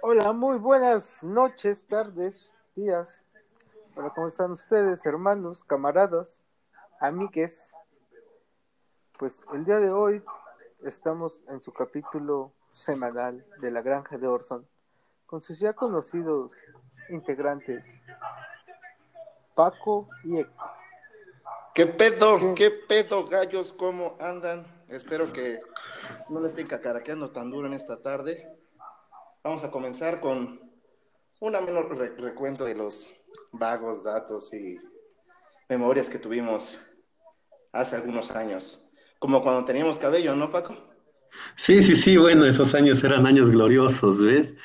Hola, muy buenas noches, tardes, días. Hola, ¿cómo están ustedes, hermanos, camaradas, amigues? Pues el día de hoy estamos en su capítulo semanal de la Granja de Orson con sus ya conocidos integrantes, Paco y Héctor. ¿Qué pedo? ¿Qué pedo, gallos? ¿Cómo andan? Espero que no le estén cacaraqueando tan duro en esta tarde. Vamos a comenzar con una menor recuento de los vagos datos y memorias que tuvimos hace algunos años. Como cuando teníamos cabello, ¿no, Paco? Sí, sí, sí, bueno, esos años eran años gloriosos, ¿ves?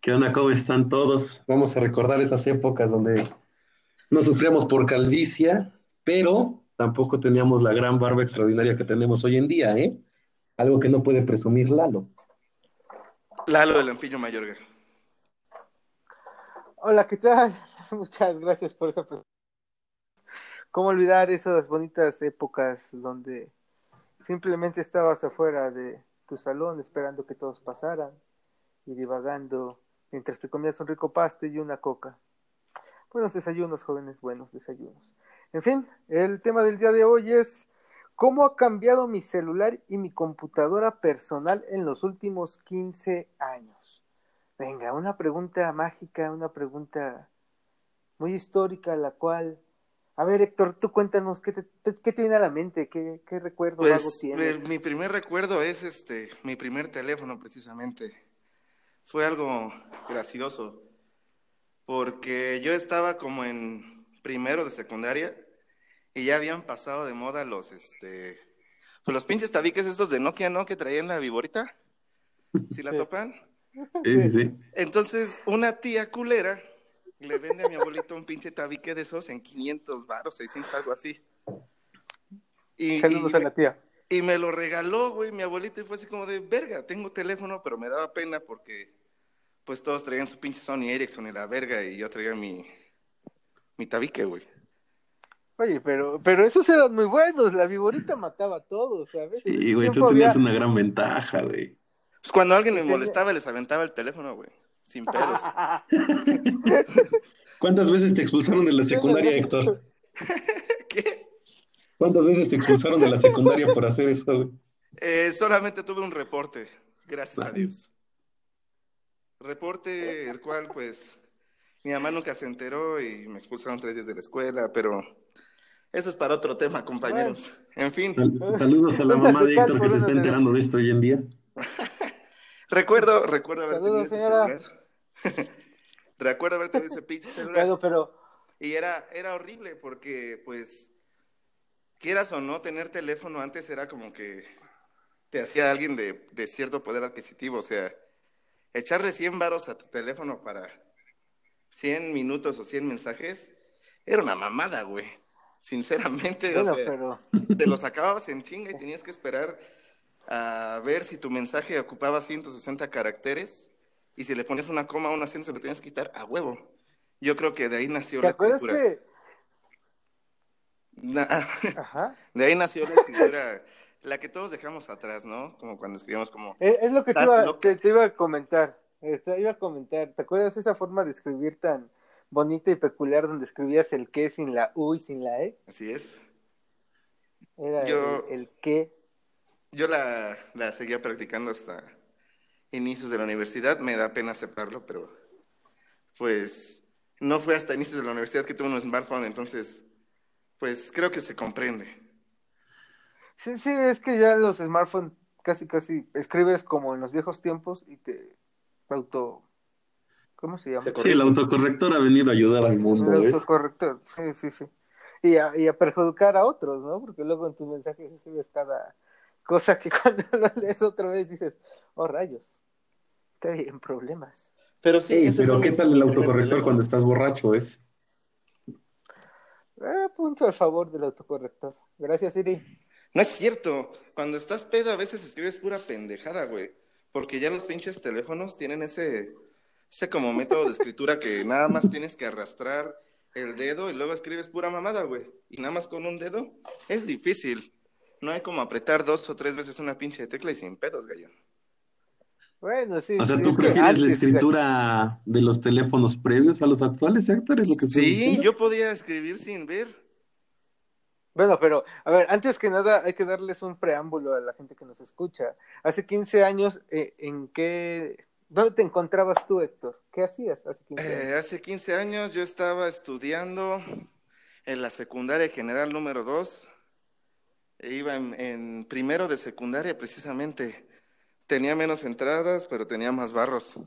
¿Qué onda? ¿Cómo están todos? Vamos a recordar esas épocas donde no sufríamos por calvicia, pero tampoco teníamos la gran barba extraordinaria que tenemos hoy en día, ¿eh? Algo que no puede presumir Lalo. Lalo de Lampillo Mayorga. Hola, ¿qué tal? Muchas gracias por esa presentación. ¿Cómo olvidar esas bonitas épocas donde simplemente estabas afuera de tu salón esperando que todos pasaran y divagando mientras te comías un rico paste y una coca? Buenos desayunos, jóvenes, buenos desayunos. En fin, el tema del día de hoy es cómo ha cambiado mi celular y mi computadora personal en los últimos 15 años. Venga, una pregunta mágica, una pregunta muy histórica, la cual... A ver, Héctor, tú cuéntanos, ¿qué te, qué te viene a la mente? ¿Qué, qué recuerdo pues, tienes? Mi primer recuerdo es este, mi primer teléfono, precisamente. Fue algo gracioso porque yo estaba como en primero de secundaria y ya habían pasado de moda los, este, pues los pinches tabiques estos de Nokia, ¿no? Que traían la viborita. ¿Sí la topan? Sí, sí, sí. Entonces, una tía culera le vende a mi abuelito un pinche tabique de esos en 500 baros, 600, algo así. Y, Saludos a la tía. Y me lo regaló, güey, mi abuelito, y fue así como de, verga, tengo teléfono, pero me daba pena porque pues todos traían su pinche Sony Ericsson y la verga, y yo traía mi, mi tabique, güey. Oye, pero, pero esos eran muy buenos, la viborita mataba a todos, ¿sabes? Sí, güey, tú tenías una gran ventaja, güey. Pues cuando alguien me molestaba, les aventaba el teléfono, güey, sin pedos. ¿Cuántas veces te expulsaron de la secundaria, Héctor? ¿Qué? ¿Cuántas veces te expulsaron de la secundaria por hacer eso, güey? Eh, solamente tuve un reporte, gracias a Dios. Reporte el cual, pues, mi mamá nunca se enteró y me expulsaron tres días de la escuela, pero eso es para otro tema, compañeros. En fin. Saludos a la mamá de Héctor que se está enterando de esto hoy en día. recuerdo, recuerdo haber tenido ese celular. recuerdo haber tenido ese pinche celular. Pero, Y era, era horrible porque, pues, quieras o no, tener teléfono antes era como que te hacía alguien de, de cierto poder adquisitivo, o sea echarle 100 varos a tu teléfono para 100 minutos o 100 mensajes, era una mamada, güey. Sinceramente, o sea, te lo sacabas en chinga y tenías que esperar a ver si tu mensaje ocupaba 160 caracteres y si le ponías una coma o una acento se lo tenías que quitar a huevo. Yo creo que de ahí nació ¿Te la acuerdas que... De ahí nació la escritura la que todos dejamos atrás, ¿no? Como cuando escribimos como... Es, lo que te iba, te, iba, a comentar, te iba a comentar, ¿te acuerdas esa forma de escribir tan bonita y peculiar donde escribías el que sin la U y sin la E? Así es. Era yo, el, que. Yo la, la seguía practicando hasta inicios de la universidad, me da pena aceptarlo, pero pues no fue hasta inicios de la universidad que tuve un smartphone, entonces pues creo que se comprende. Sí, sí, es que ya los smartphones casi, casi escribes como en los viejos tiempos y te auto... ¿Cómo se llama? Sí, el autocorrector ha venido a ayudar al mundo. El autocorrector, sí, sí, sí. Y a, y a perjudicar a otros, ¿no? Porque luego en tus mensajes escribes cada cosa que cuando lo lees otra vez dices, oh rayos, estoy en problemas. Pero sí, pero ¿qué tal el autocorrector cuando estás borracho es? Eh, punto a favor del autocorrector. Gracias, Siri. No es cierto. Cuando estás pedo a veces escribes pura pendejada, güey. Porque ya los pinches teléfonos tienen ese, ese como método de escritura que nada más tienes que arrastrar el dedo y luego escribes pura mamada, güey. Y nada más con un dedo es difícil. No hay como apretar dos o tres veces una pinche tecla y sin pedos, gallo. Bueno, sí. O sea, sí, ¿tú prefieres la escritura de los teléfonos previos a los actuales, Héctor? ¿Es lo que Sí, yo podía escribir sin ver. Bueno, pero a ver, antes que nada hay que darles un preámbulo a la gente que nos escucha. Hace 15 años, eh, ¿en qué... ¿Dónde te encontrabas tú, Héctor? ¿Qué hacías hace 15 años? Eh, hace 15 años yo estaba estudiando en la secundaria general número 2. E iba en, en primero de secundaria precisamente. Tenía menos entradas, pero tenía más barros.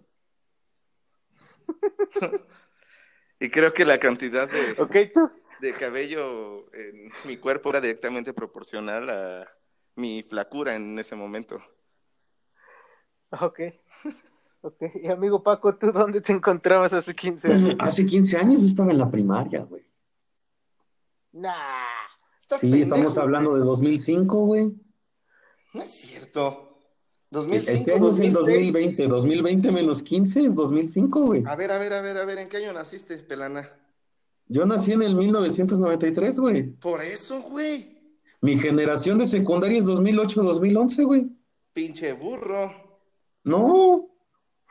y creo que la cantidad de, Ok, tú. De cabello en mi cuerpo era directamente proporcional a mi flacura en ese momento. Ok. Ok. Y amigo Paco, ¿tú dónde te encontrabas hace 15 años? Hace 15 años yo estaba en la primaria, güey. Nah. Estás Sí, pendejo, estamos hablando de güey. 2005, güey. No es cierto. Este 2005, año es el 2006. 2020. 2020 menos 15 es 2005, güey. A ver, a ver, a ver, a ver, ¿en qué año naciste, pelana? Yo nací en el 1993, güey. Por eso, güey. Mi generación de secundaria es 2008-2011, güey. Pinche burro. No,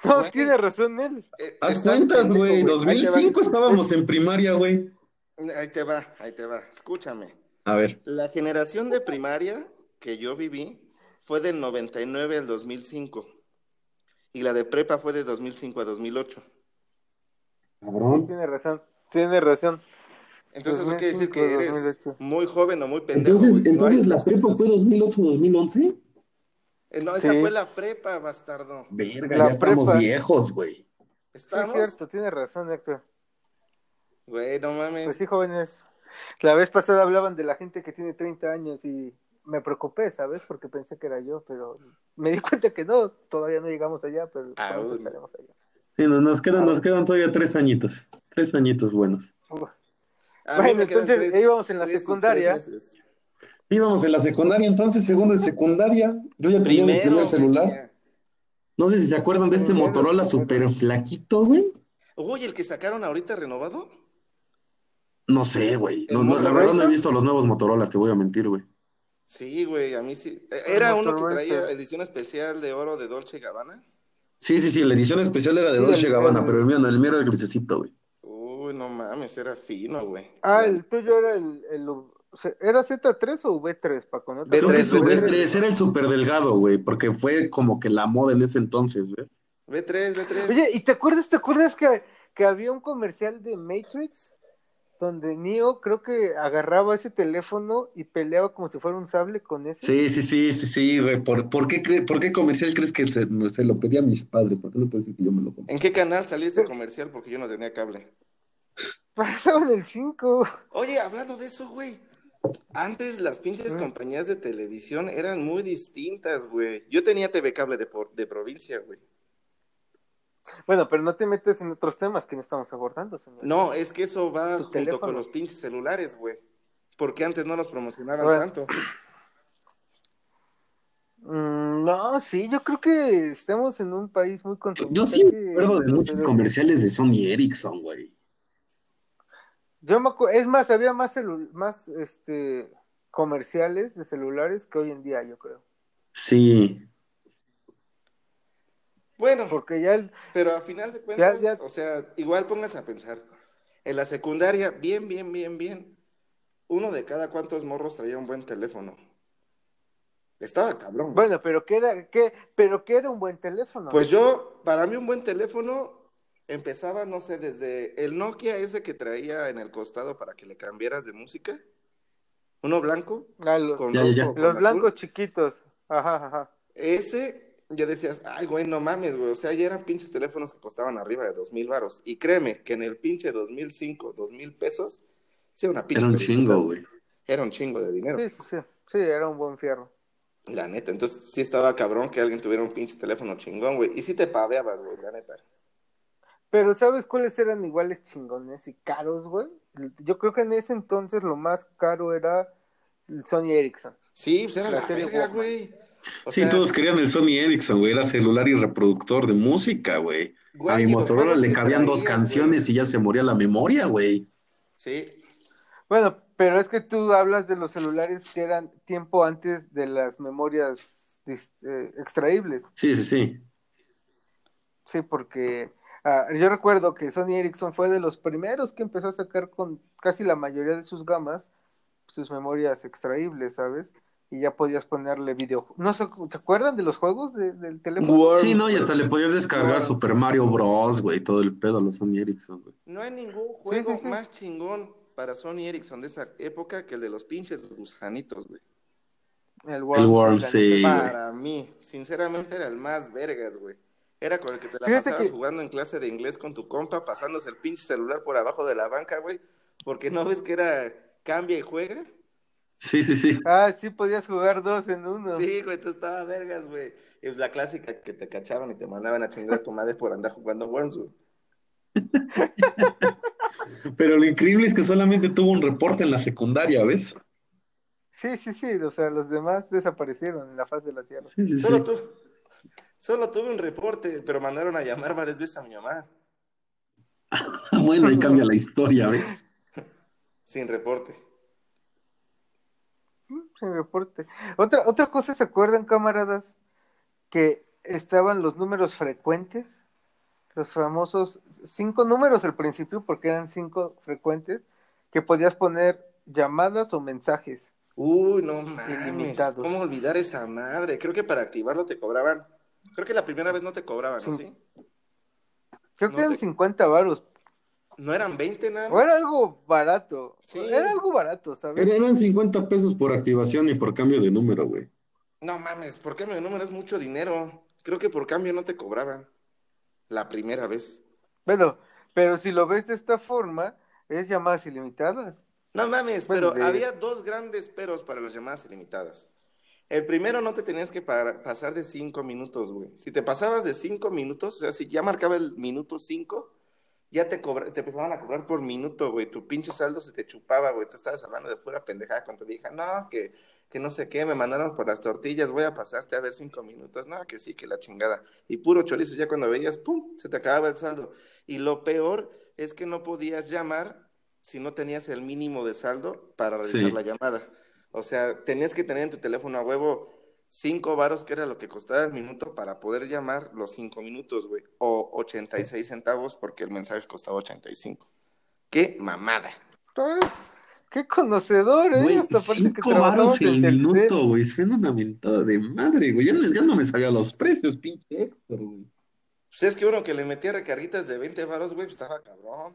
No, Güey. tiene razón él. Eh, haz estás cuentas, güey. Ahí te 2005 estábamos en primaria, güey. ahí te va, ahí te va. Escúchame. A ver. La generación de primaria que yo viví fue del 99 al 2005. Y la de prepa fue de 2005 a 2008. Sí, Cabrón. tiene razón. Tiene razón. Entonces eso quiere decir 2005, que eres 2008. muy joven o muy pendejo. Entonces, güey. No entonces hay la dos prepa fue 2008-2011. Eh, No, esa Sí. fue la prepa, bastardo. Verga, La ya estamos prepa. viejos, güey. Sí, es ¿Estamos? cierto, tiene razón, Héctor. Güey, no mames. Pues sí, jóvenes. La vez pasada hablaban de la gente que tiene 30 años y me preocupé, ¿sabes? Porque pensé que era yo, pero me di cuenta que no, todavía no llegamos allá, pero Ah, estaremos allá. Sí, nos, nos quedan, nos quedan todavía tres añitos. Tres añitos buenos. Uf. Bueno, entonces, tres- íbamos en la secundaria. Íbamos en la secundaria, entonces, segundo de secundaria. Yo ya tenía mi Primero, primer celular. No sé si se acuerdan de este Primero, Motorola super flaquito, güey. Oye, el que sacaron ahorita renovado. No sé, güey. ¿El No, no, la verdad no he visto los nuevos Motorolas, te voy a mentir, güey. Sí, güey, a mí sí. Eh, Era uno que traía ese. edición especial de oro de Dolce Gabbana. Sí, sí, sí, la edición especial era de Sí, Dolce Gabbana, pero el mío no, el mío era el grisecito, güey. Uy, no mames, era fino, güey. Ah, el tuyo era el, el ¿era Z3 o V3, Paco? ¿No? V3, su V3. V3 era el super delgado, güey, porque fue como que la moda en ese entonces, güey. B3, B3. Oye, ¿y te acuerdas, te acuerdas que, que había un comercial de Matrix? Donde Neo creo que agarraba ese teléfono y peleaba como si fuera un sable con ese. Sí, sí, sí, sí, sí, güey. ¿Por, por qué, cre- por qué comercial crees que se, se lo pedí a mis padres? ¿Por qué no puedes decir que yo me lo compré? ¿En qué canal salió ese comercial? Porque yo no tenía cable. Pasaba en el 5. Oye, hablando de eso, güey. Antes las pinches Mm. compañías de televisión eran muy distintas, güey. Yo tenía TV cable de, por- de provincia, güey. Bueno, pero no te metes en otros temas que no estamos abordando, señor. No, es que eso va junto teléfono. con los pinches celulares, güey. Porque antes no los promocionaban Bueno. tanto. Mm, no, sí, yo creo que estamos en un país muy consumista. Yo sí que me acuerdo de muchos comerciales de Sony Ericsson, güey. Yo me acu- es más, había más celu- más este comerciales de celulares que hoy en día, yo creo. Sí. Bueno, Porque ya el, pero a final de cuentas, ya. o sea, igual pónganse a pensar. En la secundaria, bien, bien, bien, bien. Uno de cada cuantos morros traía un buen teléfono. Estaba cabrón. bueno, pero que era, que, pero que era un buen teléfono. Pues yo, para mí un buen teléfono empezaba, no sé, desde el Nokia ese que traía en el costado para que le cambiaras de música. Uno blanco Ah, los, con Ya, ya, ya. rojo, con los azul. blancos chiquitos. Ajá, ajá. Ese, ya decías, ay, güey, no mames, güey. O sea, ya eran pinches teléfonos que costaban arriba de dos mil varos. Y créeme que en el pinche 2005, dos mil pesos, sí, una pinche Era un chingo, güey. Era un chingo de dinero. Sí, sí, sí. Sí, era un buen fierro. La neta, entonces sí estaba cabrón que alguien tuviera un pinche teléfono chingón, güey. Y sí te paveabas, güey, la neta. Pero ¿sabes cuáles eran iguales chingones y caros, güey? Yo creo que en ese entonces lo más caro era el Sony Ericsson. Sí, pues era La la, serie verga, güey. O Sí, sea, todos querían el Sony Ericsson, güey. Era celular y reproductor de música, güey. güey, A mi Motorola le cabían dos canciones güey. y ya se moría la memoria, güey. Sí, Bueno, Pero es que tú hablas de los celulares que eran tiempo antes de las memorias eh, extraíbles. Sí, sí, sí. Sí, porque ah, yo recuerdo que Sony Ericsson fue de los primeros que empezó a sacar con casi la mayoría de sus gamas sus memorias extraíbles, ¿sabes? Y ya podías ponerle video. No sé, ¿te acuerdan de los juegos de- del teléfono? Sí, no, y hasta le podías descargar. Super Mario Bros, güey, todo el pedo a los Sony Ericsson, güey. No hay ningún juego sí, sí. más chingón para Sony Ericsson de esa época que el de los pinches gusanitos, güey. El El Worms, la sí, güey. Para mí, sinceramente era el más vergas, güey. Era con el que te la Fíjate pasabas que- jugando en clase de inglés con tu compa, pasándose el pinche celular por abajo de la banca, güey. Porque no ves que era cambia y juega. Sí, sí, sí. Ah, sí, podías jugar dos en uno. Sí, güey, tú estaba vergas, güey. Y la clásica que te cachaban y te mandaban a chingar a tu madre por andar jugando Worms, güey. Pero lo increíble es que solamente tuvo un reporte en la secundaria, ¿ves? sí, sí, sí, o sea, los demás desaparecieron en la faz de la Tierra. Sí, sí, sí. Solo, tu- solo tuve un reporte, pero mandaron a llamar varias veces a mi mamá. Bueno, ahí cambia la historia, ¿ves? Sin reporte. Sin reporte. Otra, otra cosa, ¿se acuerdan, camaradas? Que estaban los números frecuentes, los famosos cinco números al principio, porque eran cinco frecuentes, que podías poner llamadas o mensajes. Uy, no mames. Ilimitados. ¿Cómo olvidar esa madre? Creo que para activarlo te cobraban. Creo que la primera vez no te cobraban. Sí. ¿Sí? Creo No que eran te- 50 varos. ¿No eran 20 nada O era algo barato. Sí. Era algo barato, ¿sabes? Eran 50 pesos por activación y por cambio de número, güey. No mames, por cambio de número es mucho dinero. Creo que por cambio no te cobraban. La primera vez. Bueno, pero si lo ves de esta forma, es llamadas ilimitadas. No mames, Bueno, pero de- había dos grandes peros para las llamadas ilimitadas. El primero no te tenías que pa- pasar de cinco minutos, güey. Si te pasabas de cinco minutos, o sea, si ya marcaba el minuto cinco, ya te cobra- te empezaban a cobrar por minuto, güey. Tu pinche saldo se te chupaba, güey. Tú estabas hablando de pura pendejada con tu vieja. No, que, que no sé qué, me mandaron por las tortillas, voy a pasarte a ver cinco minutos. No, que sí, que la chingada. Y puro chorizo, ya cuando veías, pum, se te acababa el saldo. Y lo peor es que no podías llamar si no tenías el mínimo de saldo para realizar Sí. la llamada. O sea, tenías que tener en tu teléfono a huevo cinco varos, que era lo que costaba el minuto, para poder llamar los cinco minutos, güey. O 86 centavos, porque el mensaje costaba 85. ¡Qué mamada! Qué conocedor, ¿eh? Güey, Hasta parece que 5 trabajabas varos el minuto, güey. Suena una mentada de madre, güey. Ya no, ya no me sabía los precios, pinche Héctor, güey. Pues es que uno que le metía recarguitas de 20 varos, güey, pues estaba cabrón.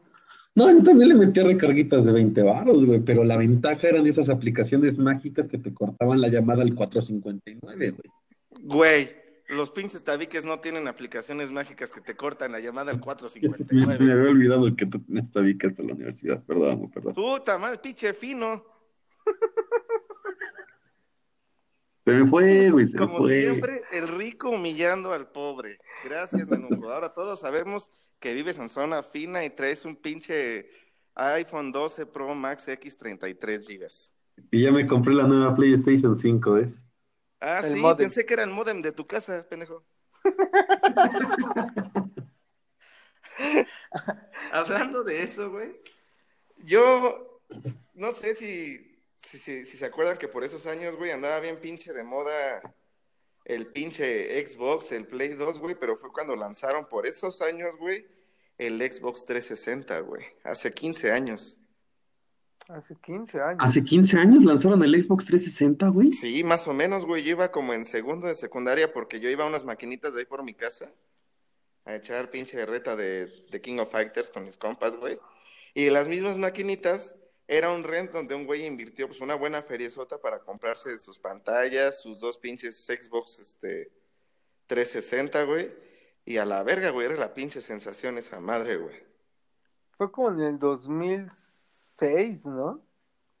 No, yo también le metía recarguitas de 20 varos, güey, pero la ventaja eran esas aplicaciones mágicas que te cortaban la llamada al 459, güey. Güey, los pinches tabiques no tienen aplicaciones mágicas que te cortan la llamada al Me, me 459. había olvidado que tú tenías tabique hasta la universidad, perdón, perdón. Puta madre, pinche fino. Se me fue, güey, se me Como fue. siempre, el rico humillando al pobre. Gracias, Nenuco. Ahora todos sabemos que vives en zona fina y traes un pinche iPhone 12 Pro Max X 33 gigas. Y ya me compré la nueva PlayStation 5, ¿ves? Ah, El sí, pensé que era el modem de tu casa, pendejo. Hablando de eso, güey, yo no sé si, si, si, si se acuerdan que por esos años, güey, andaba bien pinche de moda el pinche Xbox, el Play 2, güey, pero fue cuando lanzaron por esos años, güey, el Xbox 360, güey, hace 15 años. Hace 15 años. Hace 15 años lanzaron el Xbox 360, güey. Sí, más o menos, güey. Yo iba como en segundo de secundaria porque yo iba a unas maquinitas de ahí por mi casa a echar pinche reta de, de King of Fighters con mis compas, güey. Y las mismas maquinitas era un rent donde un güey invirtió pues una buena feriezota para comprarse sus pantallas, sus dos pinches Xbox este 360, güey. Y a la verga, güey, era la pinche sensación esa madre, güey. Fue como en el 2006, ¿no?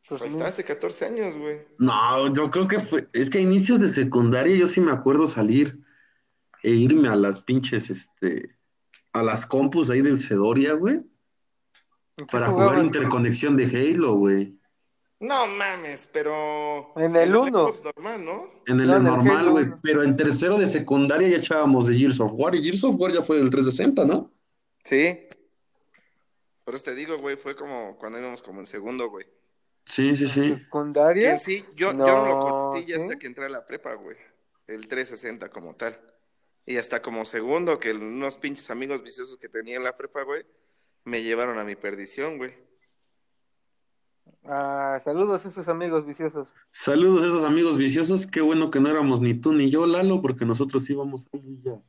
Pues ahí 2000. está, hace 14 años, güey. No, yo creo que fue, es que a inicios de secundaria yo sí me acuerdo salir e irme a las pinches, este, a las compus ahí del Cedoria, güey, ¿En qué para jugar jugabas? interconexión de Halo, güey. No mames, pero En el uno. Xbox normal, ¿no? En el No, en el normal, güey, pero en tercero de secundaria ya echábamos de Gears of War, y Gears of War ya fue del 360, ¿no? Sí. Por eso te digo, güey, fue como cuando íbamos como en segundo, güey. Sí, sí, ¿En sí. secundaria? Que sí, yo yo no, lo No, conocí ya ¿sí? hasta que entré a la prepa, güey. El 360 como tal. Y hasta como segundo, que unos pinches amigos viciosos que tenía en la prepa, güey, me llevaron a mi perdición, güey. Ah, saludos a esos amigos viciosos. Saludos a esos amigos viciosos. Qué bueno que no éramos ni tú ni yo, Lalo, porque nosotros íbamos a Villa.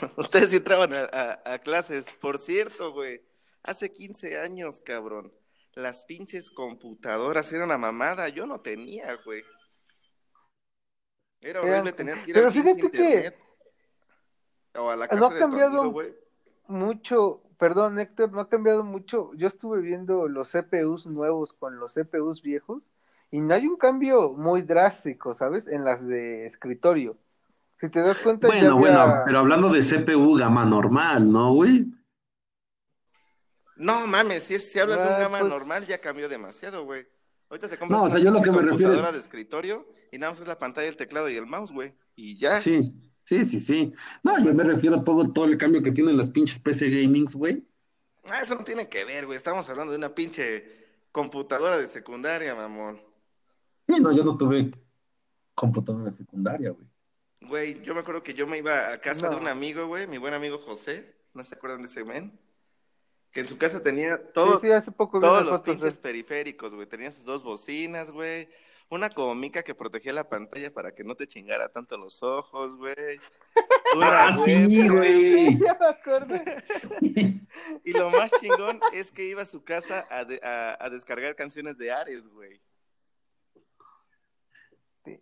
Ustedes sí entraban a, a- a clases. Por cierto, güey, hace 15 años, cabrón, las pinches computadoras eran una mamada. Yo no tenía, güey. Era Eran- horrible tener que ir Pero al pinche fíjate que internet. O a la no casa ha de tu cambiado amigo, güey. mucho, perdón Héctor, no ha cambiado mucho. Yo estuve viendo los CPUs nuevos con los CPUs viejos y no hay un cambio muy drástico, ¿sabes? En las de escritorio. Si te das cuenta, ya Bueno, bueno, pero hablando de CPU gama normal, ¿no, güey? No mames, si, es- si hablas de un Ah, gama pues- normal ya cambió demasiado, güey. Ahorita te compras No, o sea, yo lo que me refiero es- computadora de escritorio y nada más es la pantalla, el teclado y el mouse, güey. Y ya. Sí, sí, sí, sí. No, yo me refiero a todo, todo el cambio que tienen las pinches PC Gamings, güey. Ah, eso no tiene que ver, güey. Estamos hablando de una pinche computadora de secundaria, mamón. Sí, no, yo no tuve computadora secundaria, güey. Güey, yo me acuerdo que yo me iba a casa de un amigo, güey, mi buen amigo José. ¿No se acuerdan de ese men? Que en su casa tenía todo, Sí, sí, hace poco vi todos los fotos de- pinches periféricos, güey. Tenía sus dos bocinas, güey. Una como mica que protegía la pantalla para que no te chingara tanto los ojos, güey. Una Ah, sí, güey. ya me acordé. Y lo más chingón es que iba a su casa a, de- a- a descargar canciones de Ares, güey.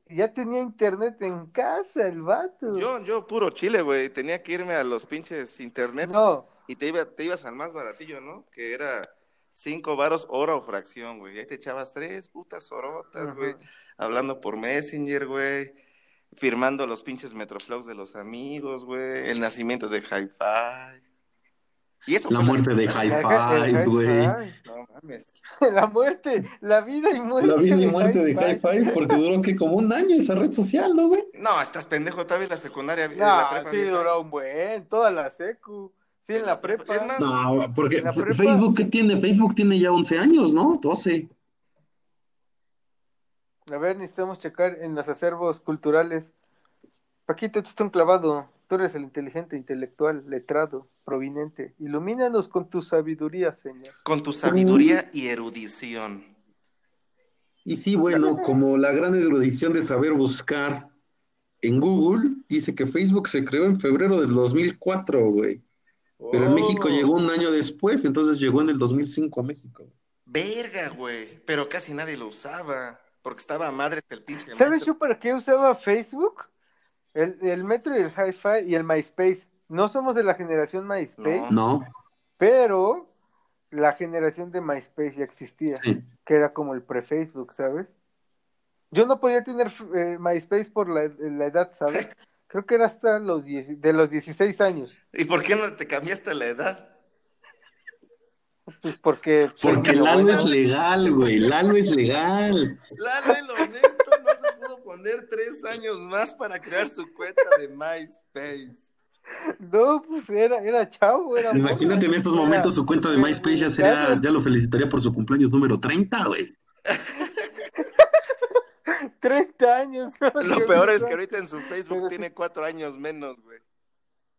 Ya tenía internet en casa el vato. Yo, yo puro chile, güey. Tenía que irme a los pinches internets No, y te, iba, te ibas al más baratillo, ¿no? Que era cinco varos hora o fracción, güey. Ahí te echabas tres putas horotas, güey. Hablando por Messenger, güey. Firmando los pinches Metroflows de los amigos, güey. El nacimiento de Hi-Fi. Y eso La muerte de. Hi-Fi, güey. hi-fi. No mames. La muerte, la vida y muerte. La vida y muerte de hi-fi. Porque duró que como un año esa red social, ¿no, güey? No, estás pendejo, todavía la secundaria. la No, prepa sí duró un buen, toda la secu. Sí, en la prepa. Es más, No, porque En la prepa- Facebook, ¿qué tiene? Facebook tiene ya 11 años, ¿no? 12. A ver, necesitamos checar en los acervos culturales. Paquito, tú estás un clavado. Tú eres el inteligente, intelectual, letrado, provinente. Ilumínanos con tu sabiduría, Señor. con tu sabiduría y erudición. Y sí, bueno, como la gran erudición de saber buscar en Google, dice que Facebook se creó en febrero del 2004, güey. Pero en Oh. México llegó un año después, entonces llegó en el 2005 a México. Verga, güey. Pero casi nadie lo usaba. Porque estaba a madre el pinche. ¿Sabes metro. yo para qué usaba Facebook? El, el Metro y el Hi-Fi y el MySpace. No somos de la generación MySpace, No, pero la generación de MySpace ya existía, sí. que era como el pre-Facebook, ¿sabes? Yo no podía tener eh, MySpace por la, la edad, ¿sabes? Creo que era hasta los 10 de los 16 años. ¿Y por qué no te cambiaste la edad? Pues porque... Porque Lalo es legal, güey. Lalo es legal. Lalo el honesto no se pudo poner tres años más para crear su cuenta de MySpace. No, pues era, era chavo, era... Imagínate en estos momentos su cuenta de MySpace ya sería, ya lo felicitaría por su cumpleaños número 30, güey. 30 años. ¿no? Lo peor es que ahorita en su Facebook tiene cuatro años menos, güey.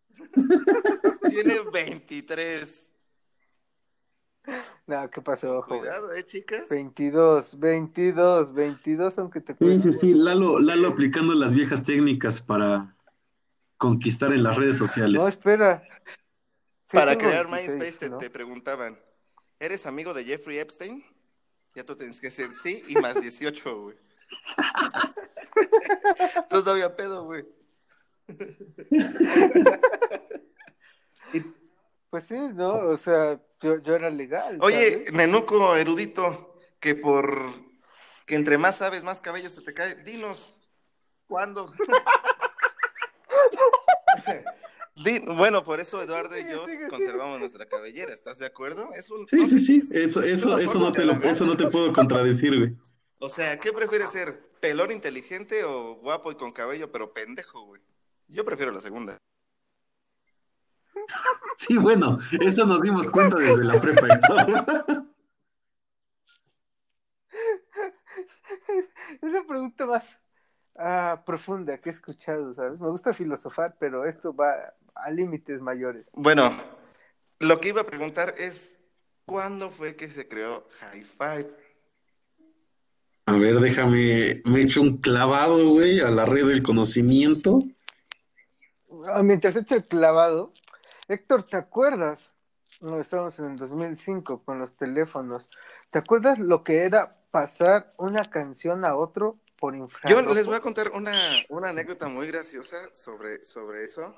Tiene 23. No, ¿qué pasó, joven? Cuidado, eh, chicas. 22, 22, 22, aunque te Sí, sí, sí. Lalo, Lalo aplicando las viejas técnicas para conquistar en las redes sociales. No, espera. Sí, Para crear 26, MySpace te, ¿no? te preguntaban, ¿eres amigo de Jeffrey Epstein? Ya tú tienes que decir sí y más 18, güey. Entonces no había pedo, güey. Pues sí, ¿no? O sea, yo, yo era legal. Oye, ¿sabes? Nenuco erudito, que por que entre más sabes, más cabello se te cae. Dinos, ¿cuándo? Bueno, por eso Eduardo y yo sigue, conservamos nuestra cabellera, ¿estás de acuerdo? Es un- Sí, sí, sí. Eso, es eso, eso no te lo, eso no te puedo contradecir, güey. O sea, ¿qué prefieres ser? ¿Pelón inteligente o guapo y con cabello pero pendejo, güey? Yo prefiero la segunda. Sí, bueno, eso nos dimos cuenta desde la prepa. Es la pregunta más ah, profunda que he escuchado, ¿sabes? Me gusta filosofar, pero esto va a límites mayores. Bueno, lo que iba a preguntar es, ¿cuándo fue que se creó High Five? A ver, déjame, me echo un clavado, güey, a la red del conocimiento. Ah, Mientras echo el clavado, Héctor, ¿te acuerdas? No, estábamos en el 2005 con los teléfonos. ¿Te acuerdas lo que era pasar una canción a otro por Yo infrarrojo? les voy a contar una, una anécdota muy graciosa sobre, sobre eso.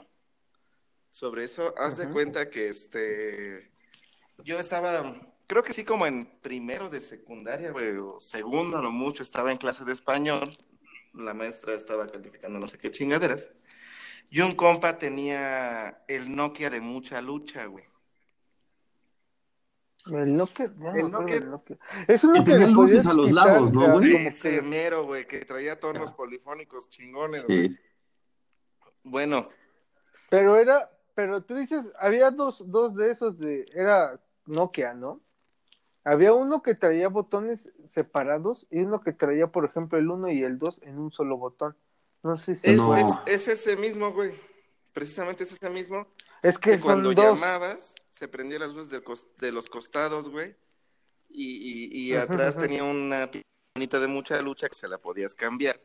Sobre eso, haz de cuenta que este, yo estaba, creo que sí como en primero de secundaria, güey, o segundo a lo mucho, estaba en clase de español. La maestra estaba calificando no sé qué chingaderas. Y un compa tenía el Nokia de mucha lucha, güey. El Nokia, me El Nokia- del Nokia. Es uno Que que luces podías a los quitar, lados, ¿no, güey? Ese mero, güey, que traía tonos polifónicos chingones, güey. Sí. Bueno, Pero era, pero tú dices, había dos, dos de esos de, era Nokia, ¿no? Había uno que traía botones separados y uno que traía, por ejemplo, el 1 y el 2 en un solo botón. No sé si es, No. es, es ese mismo, güey. Precisamente es ese mismo. es que Que cuando dos. llamabas, se prendía las luces cos- de los costados, güey. Y, y, y atrás tenía una manita de mucha lucha que se la podías cambiar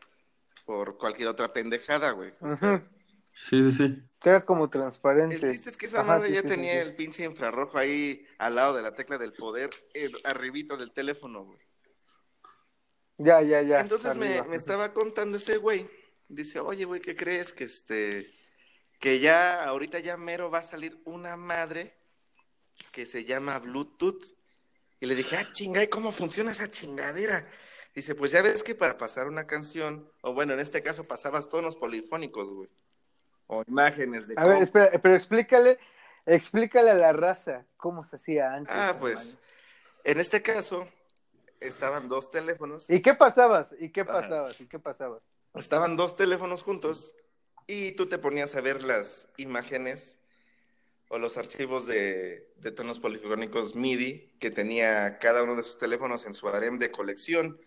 por cualquier otra pendejada, güey. O sea, Ujú, Sí, sí, sí. que era como transparente. El chiste es que esa Ajá, madre sí, ya sí, tenía sí. el pinche infrarrojo ahí al lado de la tecla del poder, el, arribito del teléfono, güey. Ya, ya, ya. Entonces me, me estaba contando ese güey. Dice, oye, güey, ¿qué crees? Que este, que ya, ahorita ya mero va a salir una madre que se llama Bluetooth. Y le dije, ah, chinga, ¿y cómo funciona esa chingadera? Dice, pues ya ves que para pasar una canción, o bueno, en este caso pasabas tonos polifónicos, güey. O imágenes de A ver, espera, pero explícale, explícale a la raza cómo se hacía antes. Ah, hermano. pues, en este caso, estaban dos teléfonos. ¿Y qué pasabas? ¿Y qué Ajá. pasabas? ¿Y qué pasabas? Estaban dos teléfonos juntos y tú te ponías a ver las imágenes o los archivos de, de tonos polifónicos MIDI que tenía cada uno de sus teléfonos en su harem de colección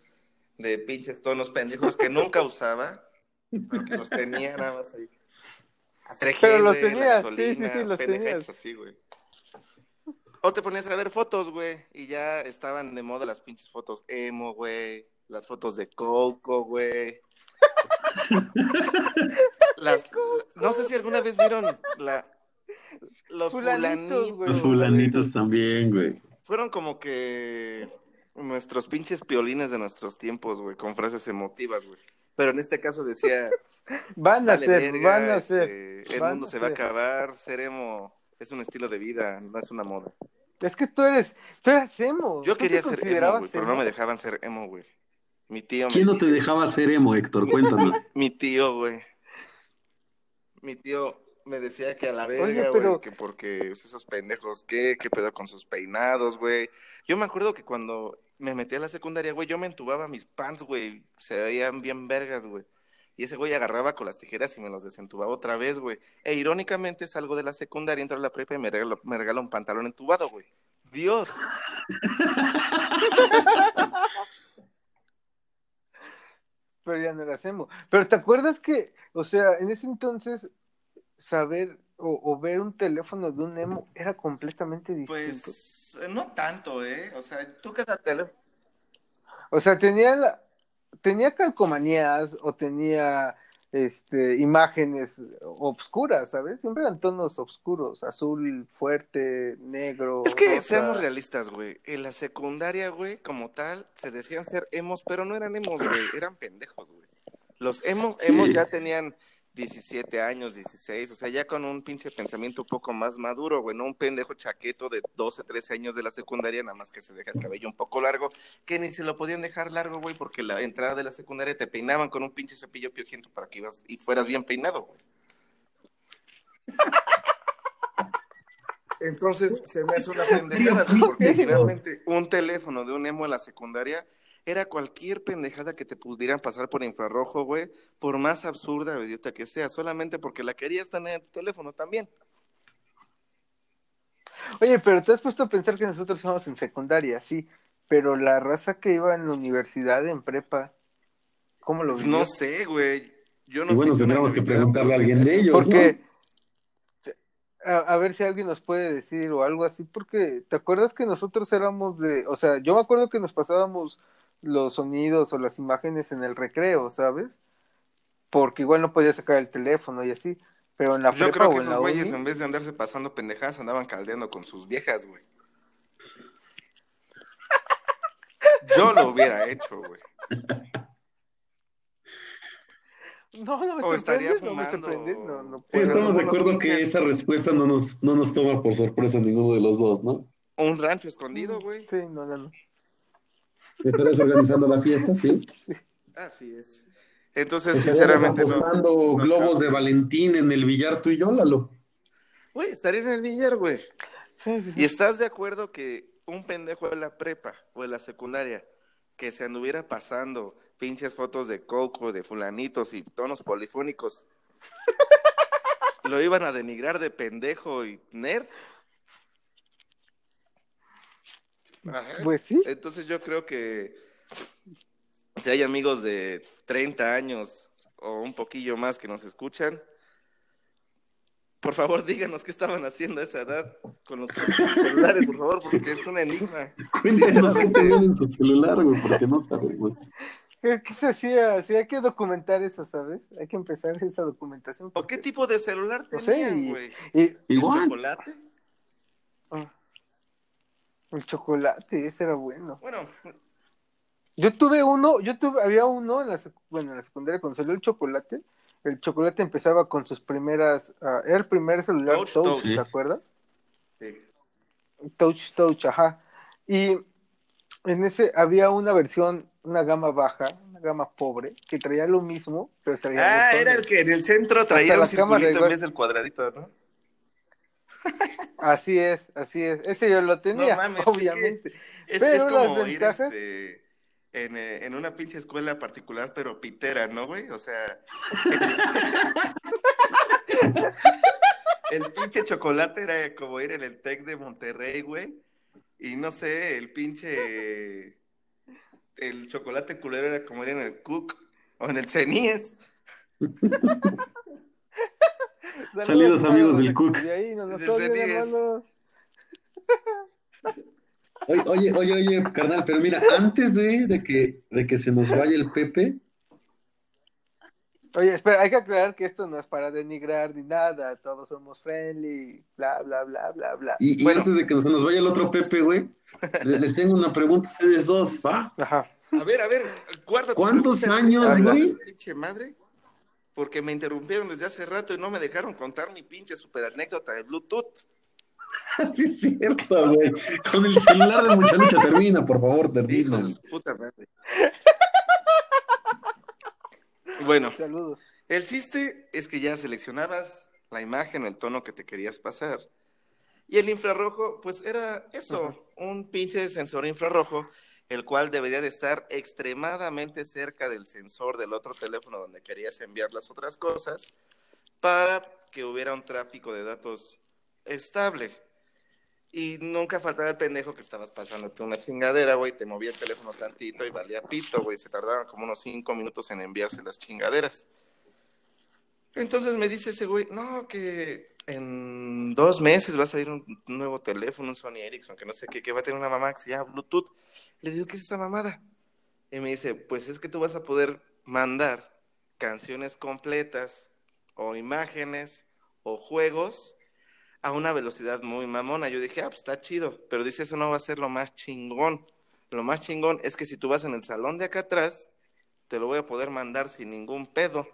de pinches tonos pendejos que nunca usaba, pero que los tenía nada más ahí. Hacer Pero los güey, tenías, sí, sí, los pendejadas tenías. así, güey. O te ponías a ver fotos, güey, y ya estaban de moda las pinches fotos emo, güey, las fotos de Coco, güey. Las, no sé si alguna vez vieron la, los Fulanitos, fulanitos. güey. Los güey. fulanitos también, güey. Fueron como que nuestros pinches piolines de nuestros tiempos, güey, con frases emotivas, güey. Pero en este caso decía, Van a ser, verga, van a ser. este, el van mundo se va a acabar, ser emo es un estilo de vida, no es una moda. Es que tú eres, tú eras emo. Yo ¿Tú te quería ser emo, pero no me dejaban ser emo, güey. Mi tío, me- ¿Quién no te dejaba ser emo, Héctor? Cuéntanos. mi tío, güey. Mi tío me decía que a la verga, güey, pero- que porque esos pendejos, ¿qué? ¿Qué pedo con sus peinados, güey? Yo me acuerdo que cuando me metí a la secundaria, güey, yo me entubaba mis pants, güey, se veían bien vergas, güey. Y ese güey agarraba con las tijeras y me los desentubaba otra vez, güey. E irónicamente salgo de la secundaria, entro a la prepa y me regalo, me regala un pantalón entubado, güey. Dios. Pero ya no eras emo. Pero ¿te acuerdas que, o sea, en ese entonces, saber o, o ver un teléfono de un emo era completamente distinto? Pues no tanto, ¿eh? O sea, tú cada teléfono. O sea, tenía la, tenía calcomanías o tenía este imágenes obscuras, ¿sabes? Siempre eran tonos oscuros, azul fuerte, negro. Es que rosa. seamos realistas, güey. En la secundaria, güey, como tal, se decían ser emos, pero no eran emos, güey. Eran pendejos, güey. Los emos, Sí. emos ya tenían 17 años, 16, o sea, ya con un pinche pensamiento un poco más maduro, güey. No un pendejo chaqueto de 12, 13 años de la secundaria, nada más que se deja el cabello un poco largo, que ni se lo podían dejar largo, güey, porque la entrada de la secundaria te peinaban con un pinche cepillo piojiento para que ibas y fueras bien peinado, güey. Entonces se me hace una pendejada, güey, porque finalmente un teléfono de un emo en la secundaria era cualquier pendejada que te pudieran pasar por infrarrojo, güey, por más absurda o idiota que sea, solamente porque la querías tener en tu teléfono también. Oye, pero te has puesto a pensar que nosotros somos en secundaria, sí, pero la raza que iba en la universidad, en prepa, ¿cómo lo Pues vivió? no sé, güey. Yo no Y bueno, tendríamos que preguntarle a alguien de ellos. Porque, a, a ver si alguien nos puede decir o algo así, porque ¿te acuerdas que nosotros éramos de, o sea, yo me acuerdo que nos pasábamos los sonidos o las imágenes en el recreo, ¿sabes? Porque igual no podía sacar el teléfono y así, pero en la Yo prepa creo o que en la esos güeyes, en vez de andarse pasando pendejadas, andaban caldeando con sus viejas, güey. Yo lo hubiera hecho, güey. no, no me O estaría sorprende, no me fumando, sorprende, no, no Pues, puedo. estamos de acuerdo que esa respuesta no nos, no nos toma por sorpresa ninguno de los dos, ¿no? Un rancho escondido, güey. Sí, no, no, no. ¿Estarás organizando la fiesta? Sí. Sí. Así es. Entonces, sinceramente, no. apostando no globos de Valentín en el billar tú y yo, Lalo. Güey, estaría en el billar, güey. Sí, sí, sí. ¿Y estás de acuerdo que un pendejo de la prepa o de la secundaria que se anduviera pasando pinches fotos de coco, de fulanitos y tonos polifónicos, lo iban a denigrar de pendejo y nerd? Ajá. Pues sí. Entonces yo creo que si hay amigos de 30 años o un poquillo más que nos escuchan, por favor díganos qué estaban haciendo a esa edad con los celulares, por favor, porque es un enigma. Cuéntanos qué tenían en su celular, güey, porque no sabemos. ¿Qué, se hacía? Sí, hay que documentar eso, ¿sabes? Hay que empezar esa documentación. ¿O porque- qué tipo de celular No sé, tenían, y- güey? y- ¿El Igual. chocolate? El chocolate, ese era bueno. Bueno, Yo tuve uno, yo tuve, había uno en la, bueno, en la secundaria cuando salió el chocolate. El chocolate empezaba con sus primeras, ah, era el primer celular Touch, touch, touch. ¿te acuerdas? sí. Touch, touch, ajá. Y en ese había una versión, una gama baja, una gama pobre, que traía lo mismo, pero traía Ah, botones. era el que en el centro traía Hasta un circulito en vez del cuadradito, ¿no? Así es, así es. Ese yo lo tenía, No mames, es que- obviamente. Es, es como las ir ventajas- este, en, eh, en una pinche escuela particular, pero pitera, ¿no, güey? O sea. el pinche chocolate era como ir en el Tec de Monterrey, güey. Y no sé, el pinche. El chocolate culero era como ir en el Cook o en el Ceníes. Saludos, amigos del Cook. De ahí nos. Oye, oye, oye, oye, carnal, pero mira, antes de, de que, de que se nos vaya el Pepe, Oye, espera, hay que aclarar que esto no es para denigrar ni nada, todos somos friendly, bla, bla, bla, bla, bla. y, y antes de que se nos vaya el otro Pepe, güey, le- les tengo una pregunta a ustedes dos, ¿va? Ajá. A ver, a ver, guarda ¿Cuántos años, güey? Madre. Porque me interrumpieron desde hace rato y no me dejaron contar mi pinche super anécdota de Bluetooth. Sí, es cierto, güey. Con el celular de mucha lucha termina, por favor, termina. Hijos puta madre. Bueno, Saludos. el chiste es que ya seleccionabas la imagen o el tono que te querías pasar. Y el infrarrojo, pues era eso, Ajá. un pinche sensor infrarrojo, el cual debería de estar extremadamente cerca del sensor del otro teléfono donde querías enviar las otras cosas, para que hubiera un tráfico de datos estable. Y nunca faltaba el pendejo que estabas pasándote una chingadera, güey, te movía el teléfono tantito y valía pito, güey, se tardaban como unos cinco minutos en enviarse las chingaderas. Entonces me dice ese güey, no, que en dos meses va a salir un nuevo teléfono, un Sony Ericsson, que no sé qué, que va a tener una mamá que se llama Bluetooth. Le digo, ¿qué es esa mamada? Y me dice, pues es que tú vas a poder mandar canciones completas o imágenes o juegos a una velocidad muy mamona. Yo dije, ah, pues está chido, pero dice, eso no va a ser lo más chingón. Lo más chingón es que si tú vas en el salón de acá atrás, te lo voy a poder mandar sin ningún pedo.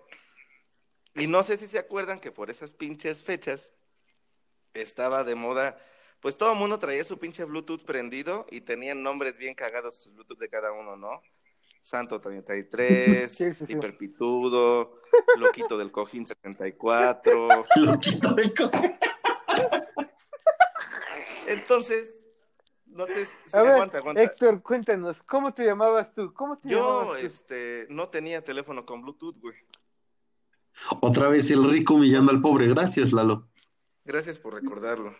Y no sé si se acuerdan que por esas pinches fechas estaba de moda, pues todo el mundo traía su pinche Bluetooth prendido y tenían nombres bien cagados sus Bluetooth de cada uno, ¿no? Santo 33, Sí, sí, sí. Hiperpitudo, Loquito del Cojín 74. Loquito de co- Entonces, no sé si A ver, aguanta, aguanta. Héctor, cuéntanos, ¿cómo te llamabas tú? ¿Cómo te Yo, llamabas tú? este, no tenía teléfono con Bluetooth, güey. Otra vez el rico humillando al pobre. Gracias, Lalo. Gracias por recordarlo.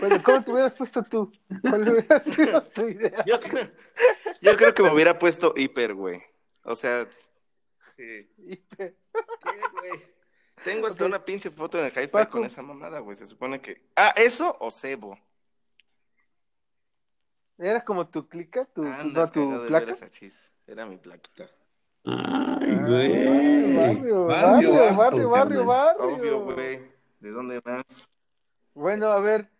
Bueno, ¿cómo te hubieras puesto tú? ¿Cuál hubiera sido tu idea? Yo creo, yo creo que me hubiera puesto hiper, güey. O sea. Hiper. ¿Qué, güey? Tengo hasta una pinche foto en el Paco. con esa mamada, güey. Se supone que. Ah, ¿eso o cebo? ¿Era como tu clica? ¿Tu, tu- Andas no, tu de placa? ver esa chis. Era mi plaquita. Ay, güey. barrio, barrio, barrio, barrio, carnal. barrio. Obvio, güey. ¿De dónde más? Bueno, a ver,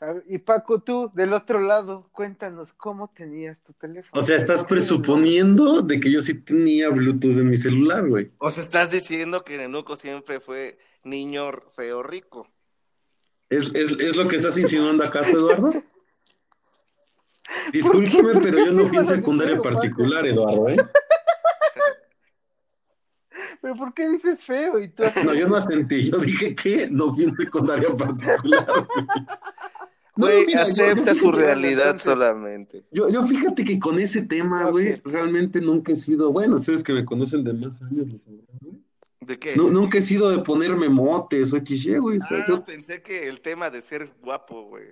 a ver, y Paco, tú, del otro lado, cuéntanos cómo tenías tu teléfono. O sea, estás presuponiendo de que yo sí tenía Bluetooth en mi celular, güey. O sea, estás diciendo que Nenuco siempre fue niño feo rico. ¿Es, es, es lo que estás insinuando acaso, Eduardo? Discúlpame, pero yo no fui en ¿Por qué secundaria particular, Eduardo, ¿eh? ¿Pero por qué dices feo? Y tú No, yo no asentí. Yo dije que no fui en secundaria particular. güey. No, Güey, mira, acepta yo su realidad solamente. Yo, yo fíjate que con ese tema, güey, realmente nunca he sido, bueno, ustedes que me conocen de más años, lo sabrán, güey. ¿De qué? Nu- nunca he sido de ponerme motes o XY, güey. o sea, Ah, yo- pensé que el tema de ser guapo, güey.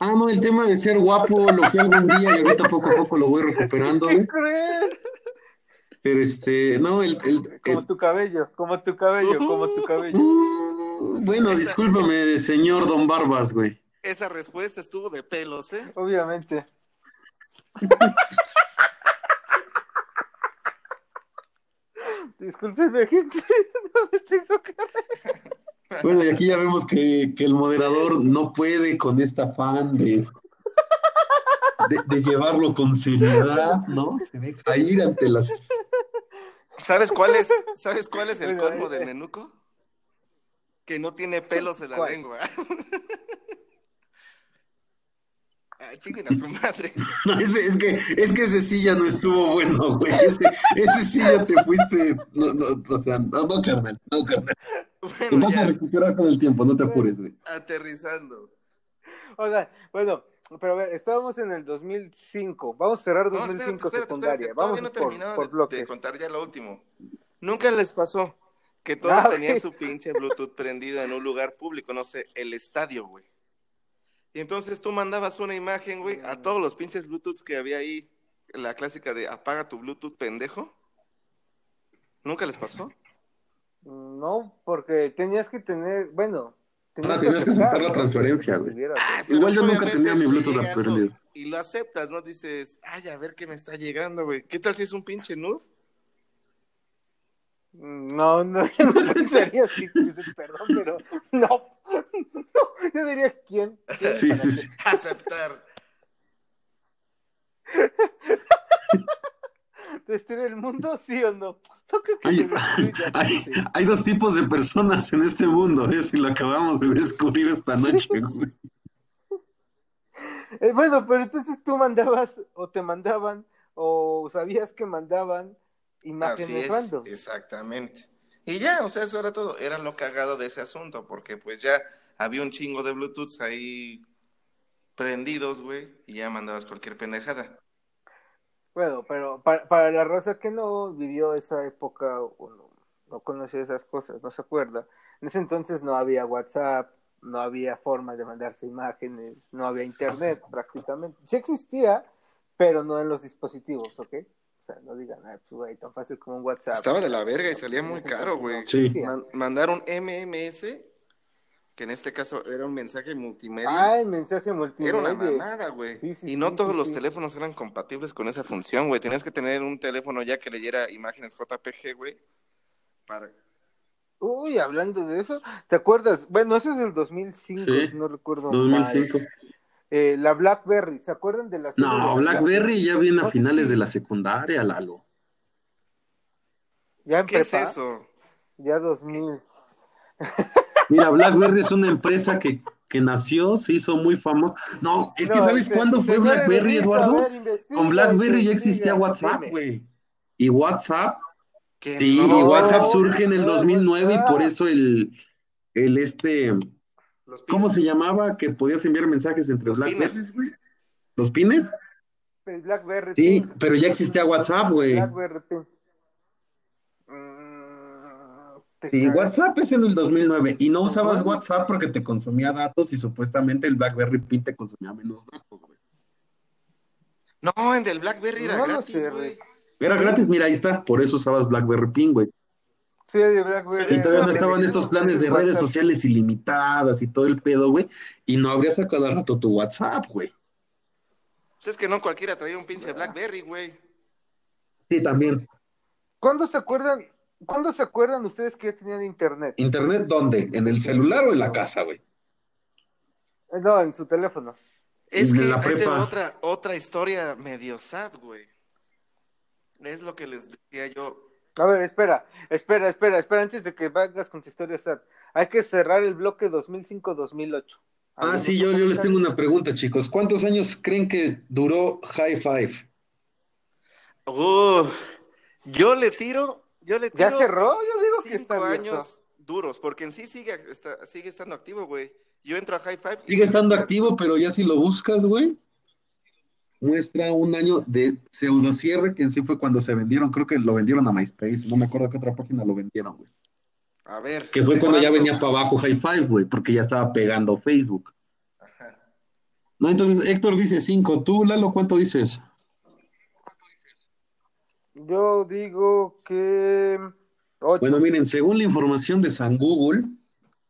Ah, no, el tema de ser guapo lo fui algún día y ahorita poco a poco lo voy recuperando, ¡Qué güey. Pero este, no, el, el- Como tu cabello, como tu cabello, como tu cabello. Uh, bueno, Esa- discúlpame, señor Don Barbas, güey. Esa respuesta estuvo de pelos, ¿eh? Obviamente. Discúlpenme, gente, no me tengo que Bueno, y aquí ya vemos que, que el moderador no puede con esta afán de, de, de llevarlo con seriedad, ¿no? Se deja ir ante las... ¿Sabes cuál es, ¿sabes cuál es el Bueno, colmo del nenuco? Que no tiene pelos en la ¿Cuál? lengua. Ay, chinguen a su madre. No, ese- es, que, es que ese sí ya no estuvo bueno, güey. Ese, ese sí ya te fuiste... No, no, o sea, no, no, carnal, no, carnal. Te Bueno, vas a recuperar con el tiempo, no te apures, güey. aterrizando. Oigan, bueno, pero a ver, estábamos en el 2005. Vamos a cerrar No, 2005 espérate, espérate, secundaria. espérate. Vamos Todavía no por, terminaba por de- de, bloques. contar ya lo último. ¿Nunca les pasó que todos Ah, tenían su pinche Bluetooth prendido en un lugar público, no sé, el estadio, güey? Y entonces tú mandabas una imagen, güey, a todos los pinches Bluetooths que había ahí, la clásica de apaga tu Bluetooth, pendejo. ¿Nunca les pasó? No, porque tenías que tener, bueno, Ah, tenías que aceptar la transferencia, güey. Ah, Igual yo pues, nunca tenía mi obviamente, Bluetooth aprendido. Y lo aceptas, ¿no? Dices, ay, a ver qué me está llegando, güey. ¿Qué tal si es un pinche nude? No, no, yo no pensaría así, perdón, pero no. No, yo diría quién. quién Sí, para sí, sí. Aceptar. ¿Destruir el mundo, sí o no? No creo que Hay, hay, hay dos tipos de personas en este mundo, ¿eh? Si lo acabamos de descubrir esta noche, güey. Eh, bueno, pero entonces tú mandabas, o te mandaban, o sabías que mandaban Así imágenes es, random. exactamente. Y ya, o sea, eso era todo. Era lo cagado de ese asunto, porque pues ya había un chingo de Bluetooths ahí prendidos, güey, y ya mandabas cualquier pendejada. Bueno, pero para, para la raza que no vivió esa época o no, no conoció esas cosas, no se acuerda, en ese entonces no había WhatsApp, no había forma de mandarse imágenes, no había internet prácticamente. Sí existía, pero no en los dispositivos, ¿ok? O sea, no digan, ay, pues, güey, tan fácil como un WhatsApp. Estaba de la verga y salía muy caro, güey. Sí. Man- mandar un MMS, que en este caso era un mensaje multimedia. Ah, el mensaje Era multimedia. una mamada, güey. Sí, sí, y no sí, todos sí, los sí. teléfonos eran compatibles con esa función, güey. Tenías que tener un teléfono ya que leyera imágenes JPG, güey. Para... Uy, hablando de eso, ¿te acuerdas? Bueno, eso es del 2005, Sí, si no recuerdo 2005. mal. Eh, la BlackBerry, ¿se acuerdan de la No, la BlackBerry ya viene a finales de la secundaria, Lalo. ¿Ya en ¿Qué es prepa? eso? Ya 2000. Mira, BlackBerry es una empresa que, que nació, se hizo muy famosa. No, es que No, ¿sabes se- cuándo fue BlackBerry, Eduardo? a ver, investiga, Con BlackBerry ya existía WhatsApp, güey. Y WhatsApp, Que sí, no, y WhatsApp no, surge en el no, 2009 y WhatsApp. por eso el, el este, los ¿cómo se llamaba? Que podías enviar mensajes entre Los BlackBerry, pines. güey. ¿Los pines? El BlackBerry. Sí, Pin. pero ya existía WhatsApp, güey. BlackBerry Sí, WhatsApp es en el 2009 y no usabas. WhatsApp porque te consumía datos y supuestamente el BlackBerry Pin te consumía menos datos, güey. No, en del BlackBerry era No gratis, güey. Era gratis, mira, ahí está, por eso usabas BlackBerry Pin, güey. Sí, de BlackBerry. Y todavía no estaban estos planes de redes sociales ilimitadas y todo el pedo, güey. Y no habrías a cada rato tu WhatsApp, güey. Pues es que no cualquiera traía un pinche BlackBerry, güey. Sí, también. ¿Cuándo se acuerdan? ¿Cuándo se acuerdan ustedes que ya tenían internet? ¿Internet dónde? ¿En el celular o en la casa, güey? Eh, No, en su teléfono. Es que la otra, otra historia medio sad, güey. Es lo que les decía yo. A ver, espera, espera, espera, espera, antes de que vayas con tu historia sad. Hay que cerrar el bloque 2005-2008. Ah, sí, yo, yo les tengo una pregunta, chicos. ¿Cuántos años creen que duró High Five? Uf, yo le tiro, yo le ¿Ya cerró? Yo digo que está cinco abierto. años duros, porque en sí sigue, está- sigue estando activo, güey. Yo entro a High Five. Sigue estando activo, pero ya si lo buscas, güey, muestra un año de pseudo cierre, que en sí fue cuando se vendieron, creo que lo vendieron a MySpace, no me acuerdo qué otra página lo vendieron, güey. A ver. Que fue cuando ya venía para abajo High Five, güey, porque ya estaba pegando Facebook. Ajá. No, entonces Héctor dice cinco. ¿Tú, Lalo, cuánto dices? Yo digo que... Ocho. Bueno, miren, según la información de San Google,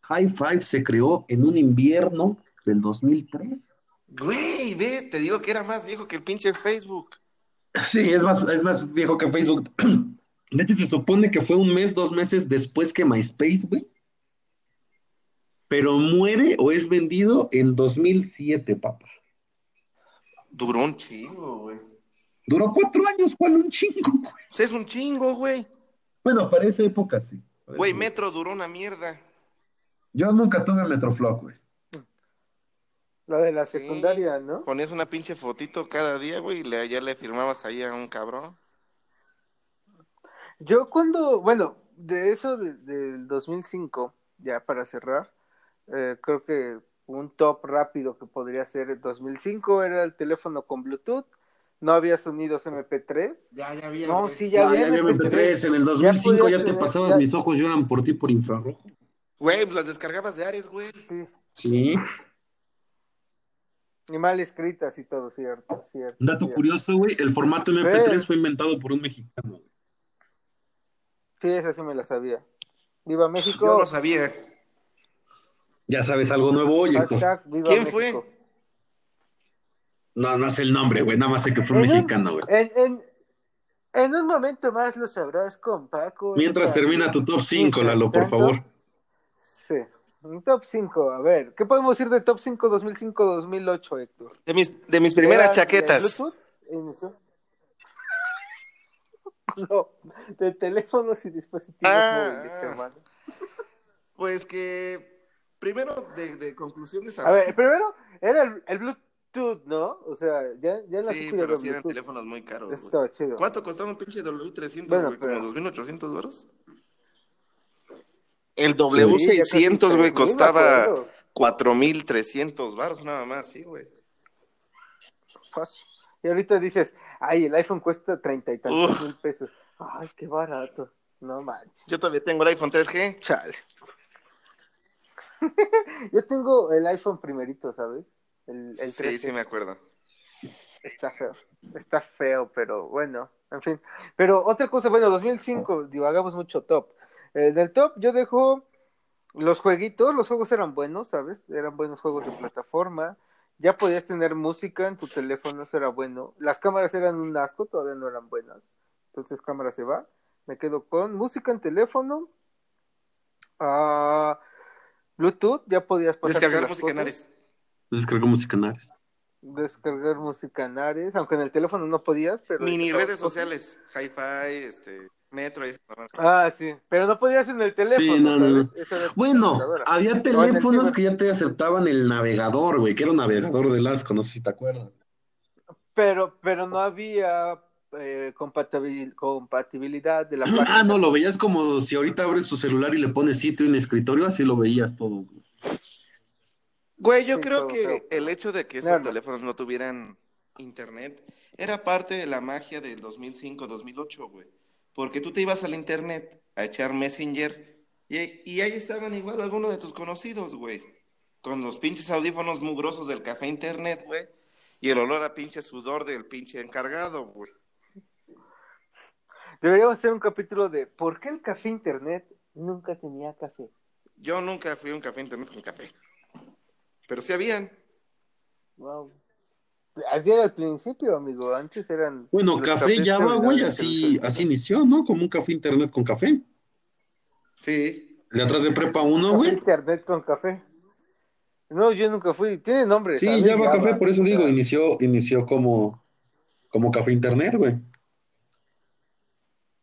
High Five se creó en un invierno del 2003. Güey, ve, te digo que era más viejo que el pinche Facebook. Sí, es más, es más viejo que Facebook. De hecho, se supone que fue un mes, dos meses después que MySpace, güey. Pero muere o es vendido en 2007, papá. Duró un chingo, güey. Duró cuatro años, ¿cuál un chingo, güey? Pues es un chingo, güey. Bueno, para esa época sí. Güey, Metro duró una mierda. Yo nunca tuve Metroflog, güey. La de la Sí. secundaria, ¿no? Ponías una pinche fotito cada día, güey, y le, ya le firmabas ahí a un cabrón. Yo cuando, bueno, de eso de- del 2005, ya para cerrar, eh, creo que un top rápido que podría ser el 2005 era el teléfono con Bluetooth, no había sonidos MP3. Ya, ya había. No, sí, ya Ya, había ya había MP3. MP3, en el 2005 ya, te tener- pasabas ya- mis ojos lloran por ti por infrarrojo. Güey, pues las descargabas de Ares, güey. Sí, Sí. y mal escritas y todo, cierto, cierto. Un dato cierto. curioso, güey, el formato MP3 Pero- fue inventado por un mexicano. güey. Sí, esa sí me la sabía. Viva México. Yo no sabía. Ya sabes algo nuevo hoy, Héctor. Hashtag Viva ¿Quién México. fue? No, no sé el nombre, güey, nada más sé que fue un En un- mexicano, güey. En, en, en un momento más lo sabrás con Paco. Mientras termina tu top 5, Mientras Lalo, por favor. Sí, un top 5. A ver, ¿qué podemos decir de top 5 2005-2008, Héctor? De mis, de mis primeras ¿Eran de chaquetas. No, de teléfonos y dispositivos Ah, móviles, hermano. Pues que primero de, de conclusión de esa. A ver, primero era el, el Bluetooth, ¿no? O sea, ya, ya en la sí, pero sí eran Bluetooth. teléfonos muy caros. Eso güey. estaba chido. ¿Cuánto costaba un pinche W300, Bueno, güey? pero- ¿Como 2.800 varos? El Sí, ya casi W600, güey, tres mil, me costaba acuerdo. 4.300 varos nada más, sí, güey. Y ahorita dices, ay, el iPhone cuesta treinta y tantos mil pesos. Ay, qué barato. No manches. Yo todavía tengo el iPhone 3G. Chale. Yo tengo el iPhone primerito, ¿sabes? El, el Sí, 13. sí me acuerdo. Está feo. Está feo, pero bueno, en fin. Pero otra cosa, bueno, 2005, digo, hagamos mucho top. Eh, del top yo dejo los jueguitos, los juegos eran buenos, ¿sabes? Eran buenos juegos de plataforma. Ya podías tener música en tu teléfono, eso era bueno. Las cámaras eran un asco, todavía no eran buenas. Entonces cámara se va. Me quedo con música en teléfono. Ah, Bluetooth, ya podías pasar Descargar música en Ares. Descargamos canales. Descargar música en Ares, aunque en el teléfono no podías, pero... Mini estaba- redes sociales. Hi-Fi, este, Metro. y- Ah, sí, pero no podías en el teléfono, Sí, no, no, tu Bueno, había en teléfonos que ya te aceptaban el navegador, güey, que era un navegador de Lasco, no sé si te acuerdas. Pero, pero no había eh, compatibil- compatibilidad de la página. Ah, no, lo veías como si ahorita abres tu celular y le pones sitio en escritorio, así lo veías todo. güey. Güey, yo Sí, creo que feo. el hecho de que esos teléfonos no tuvieran internet era parte de la magia del 2005-2008, güey. Porque tú te ibas al internet a echar Messenger Y, y ahí estaban igual algunos de tus conocidos, güey. Con los pinches audífonos mugrosos del café internet, güey. Y el olor a pinche sudor del pinche encargado, güey. Deberíamos hacer un capítulo de ¿Por qué el café internet nunca tenía café? Yo nunca fui a un café internet con café. Pero sí habían. Wow. Así era al principio, amigo. Antes eran. Bueno, café Java, güey, así, así inició, ¿no? Como un café internet con café. Sí. El de atrás de prepa 1, Café güey. internet con café. No, yo nunca fui. Tiene nombre. Sí, ¿sabes? Java Café, por eso digo, inició, inició como, como café internet, güey.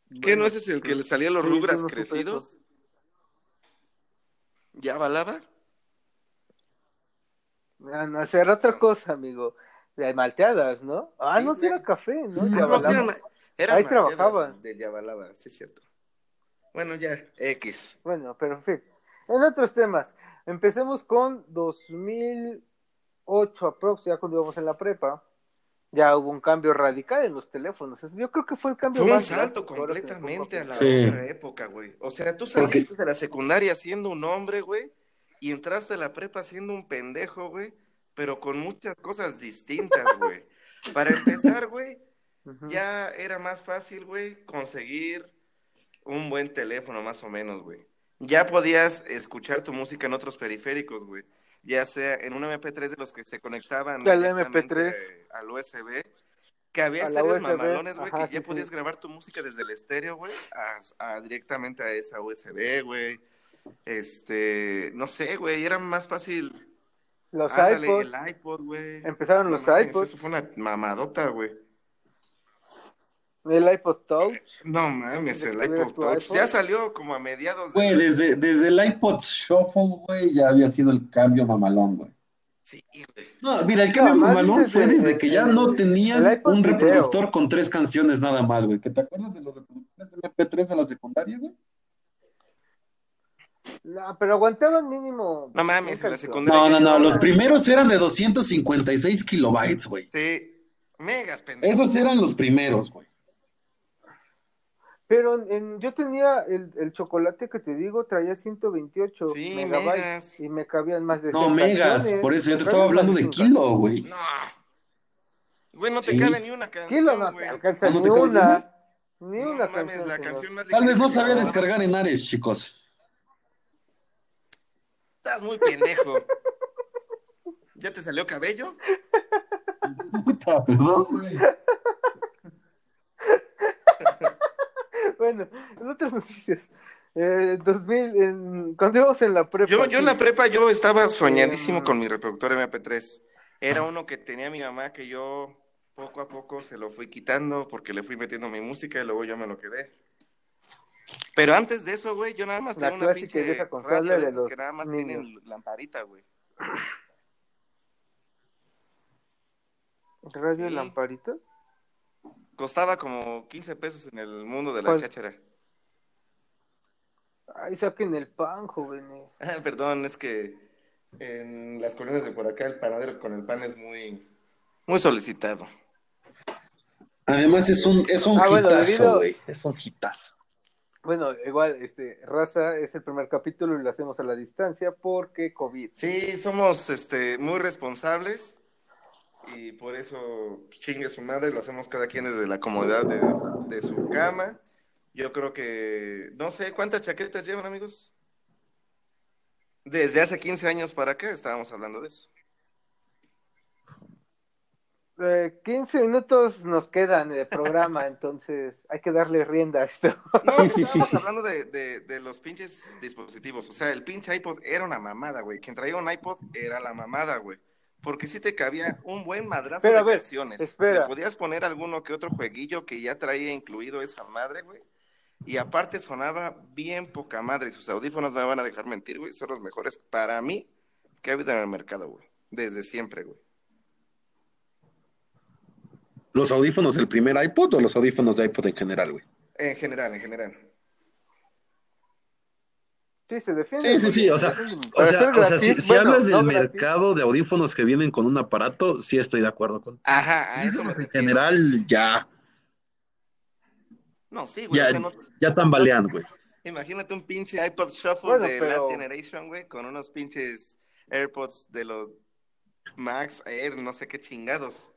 ¿Qué bueno, no ese es el que le salía los sí, rubras no crecidos? ¿Ya balaba? Ah, no, era otra cosa, amigo. De malteadas, ¿no? Ah, Sí, no, sí güey. era café, ¿no? No, sí, balaba. eran, eran Ahí trabajaba. De Yabalaba, sí es cierto. Bueno, ya, X. Bueno, pero en fin. En otros temas, empecemos con 2008 aprox, ya cuando íbamos en la prepa. Ya hubo un cambio radical en los teléfonos. Yo creo que fue el cambio Fue un más salto me pongo completamente a la Sí. otra época, güey. O sea, tú Porque- saliste de la secundaria siendo un hombre, güey, y entraste a la prepa siendo un pendejo, güey, pero con muchas cosas distintas, güey. Para empezar, güey, ya era más fácil, güey, conseguir un buen teléfono, más o menos, güey. Ya podías escuchar tu música en otros periféricos, güey. Ya sea en un MP3 de los que se conectaban Al directamente, MP3. eh, al USB. Que había estéreos mamalones, güey, que ya podías sí. grabar tu música desde el estéreo, güey, a, a- directamente a esa USB, güey. Este, no sé, güey, era más fácil. Los Ándale, iPods. el iPod, güey. Empezaron No los mames, iPods. Eso fue una mamadota, güey. El iPod Touch. No mames, ¿De el iPod Touch. iPod? Ya salió como a mediados de... Güey, desde, desde el iPod Shuffle, güey, ya había sido el cambio mamalón, güey. Sí, güey. No, mira, el cambio No, mamalón desde fue desde que ya no tenías un video. reproductor con tres canciones nada más, güey. ¿Que te acuerdas de los reproductores MP3 de la secundaria, güey? No, pero aguantaban mínimo. No mames, en la secundaria. No, no, no, No, los no. primeros eran de 256 kilobytes, güey. Sí, megas, pendejo. Esos eran los primeros, güey. Pero en, en- yo tenía el, el chocolate que te digo, traía 128 Sí, megabytes megas. y me cabían más de No, 100 megas, canciones. por eso yo te estaba hablando de kilo, güey. No. Güey, no te Sí. cabe ni una canción, Kilo no te alcanza ¿No ni te cabe una. Ni No una mames, canción. la señor. canción más Tal vez no sabía descargar en Ares, chicos. Estás muy pendejo. ¿Ya te salió cabello? Puta, perdón, güey. Bueno, en otras noticias. Eh, 2000, en- cuando íbamos en la prepa. Yo, yo en la prepa yo estaba soñadísimo Em. con mi reproductor MP3. Era uno que tenía mi mamá que yo poco a poco se lo fui quitando porque le fui metiendo mi música y luego yo me lo quedé. Pero antes de eso, güey, yo nada más La tenía una pinche vieja radio de los que nada más niños. tienen lamparita, güey. Radio Sí. Lamparita. Costaba como 15 pesos en el mundo de la ¿Cuál? cháchara. Ay, saquen el pan, jóvenes. Ah, perdón, es que en las colinas de por acá el panadero con el pan es muy, muy solicitado. Además es un, es un Ah, bueno, hitazo, debido- güey. Es un hitazo. Bueno, igual, este, raza, es el primer capítulo y lo hacemos a la distancia porque COVID. Sí, somos este, muy responsables y por eso chingue su madre, lo hacemos cada quien desde la comodidad de, de su cama. Yo creo que, no sé, ¿cuántas chaquetas llevan, amigos? Desde hace 15 años para acá estábamos hablando de eso. Eh, 15 minutos nos quedan de programa, entonces hay que darle rienda a esto. No, Sí, sí, sí, hablando de, de, de los pinches dispositivos. O sea, el pinche iPod era una mamada, güey. Quien traía un iPod era la mamada, güey. Porque sí te cabía un buen madrazo Pero, de a ver, canciones. espera. Le podías poner alguno que otro jueguillo que ya traía incluido esa madre, güey. Y aparte sonaba bien poca madre. Y sus audífonos no me van a dejar mentir, güey. Son los mejores para mí que ha habido en el mercado, güey. Desde siempre, güey. ¿Los audífonos del primer iPod o los audífonos de iPod en general, güey? En general, en general. Sí, se defiende. Sí, sí, sí, o sea, O sea, o sea, si, hablas del gratis. mercado de audífonos que vienen con un aparato, sí estoy de acuerdo con. Ajá, a eso me En refiero. general, ya, No, sí, güey. ya, o sea, no- ya tambalean, güey. Imagínate un pinche iPod Shuffle Bueno, de pero- Last Generation, güey, con unos pinches AirPods de los Max Air, no sé qué chingados.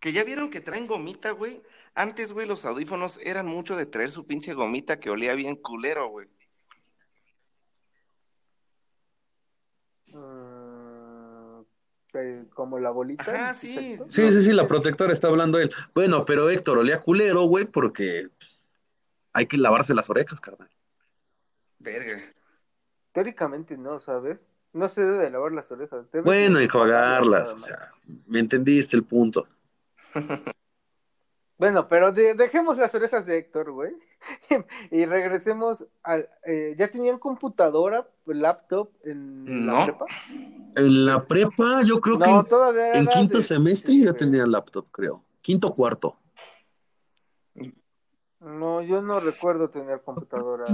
Que ya vieron que traen gomita, güey. Antes, güey, los audífonos eran mucho de traer su pinche gomita que olía bien culero, güey. Eh, como la bolita. Ajá, el sí. Sí, sí, sí, la protectora está hablando él. Bueno, pero Héctor, olía culero, güey, porque hay que lavarse las orejas, carnal. Verga. Teóricamente no, ¿sabes? No se debe de lavar las orejas. debes Bueno, enjuagarlas, o sea, me entendiste el punto. Bueno, pero de- dejemos las orejas de Héctor, güey. y regresemos al... eh, ¿Ya tenían computadora, laptop en la prepa? En la prepa, yo creo que en, en quinto de- semestre ya tenía laptop, creo. Quinto cuarto. No, yo no recuerdo tener computadora.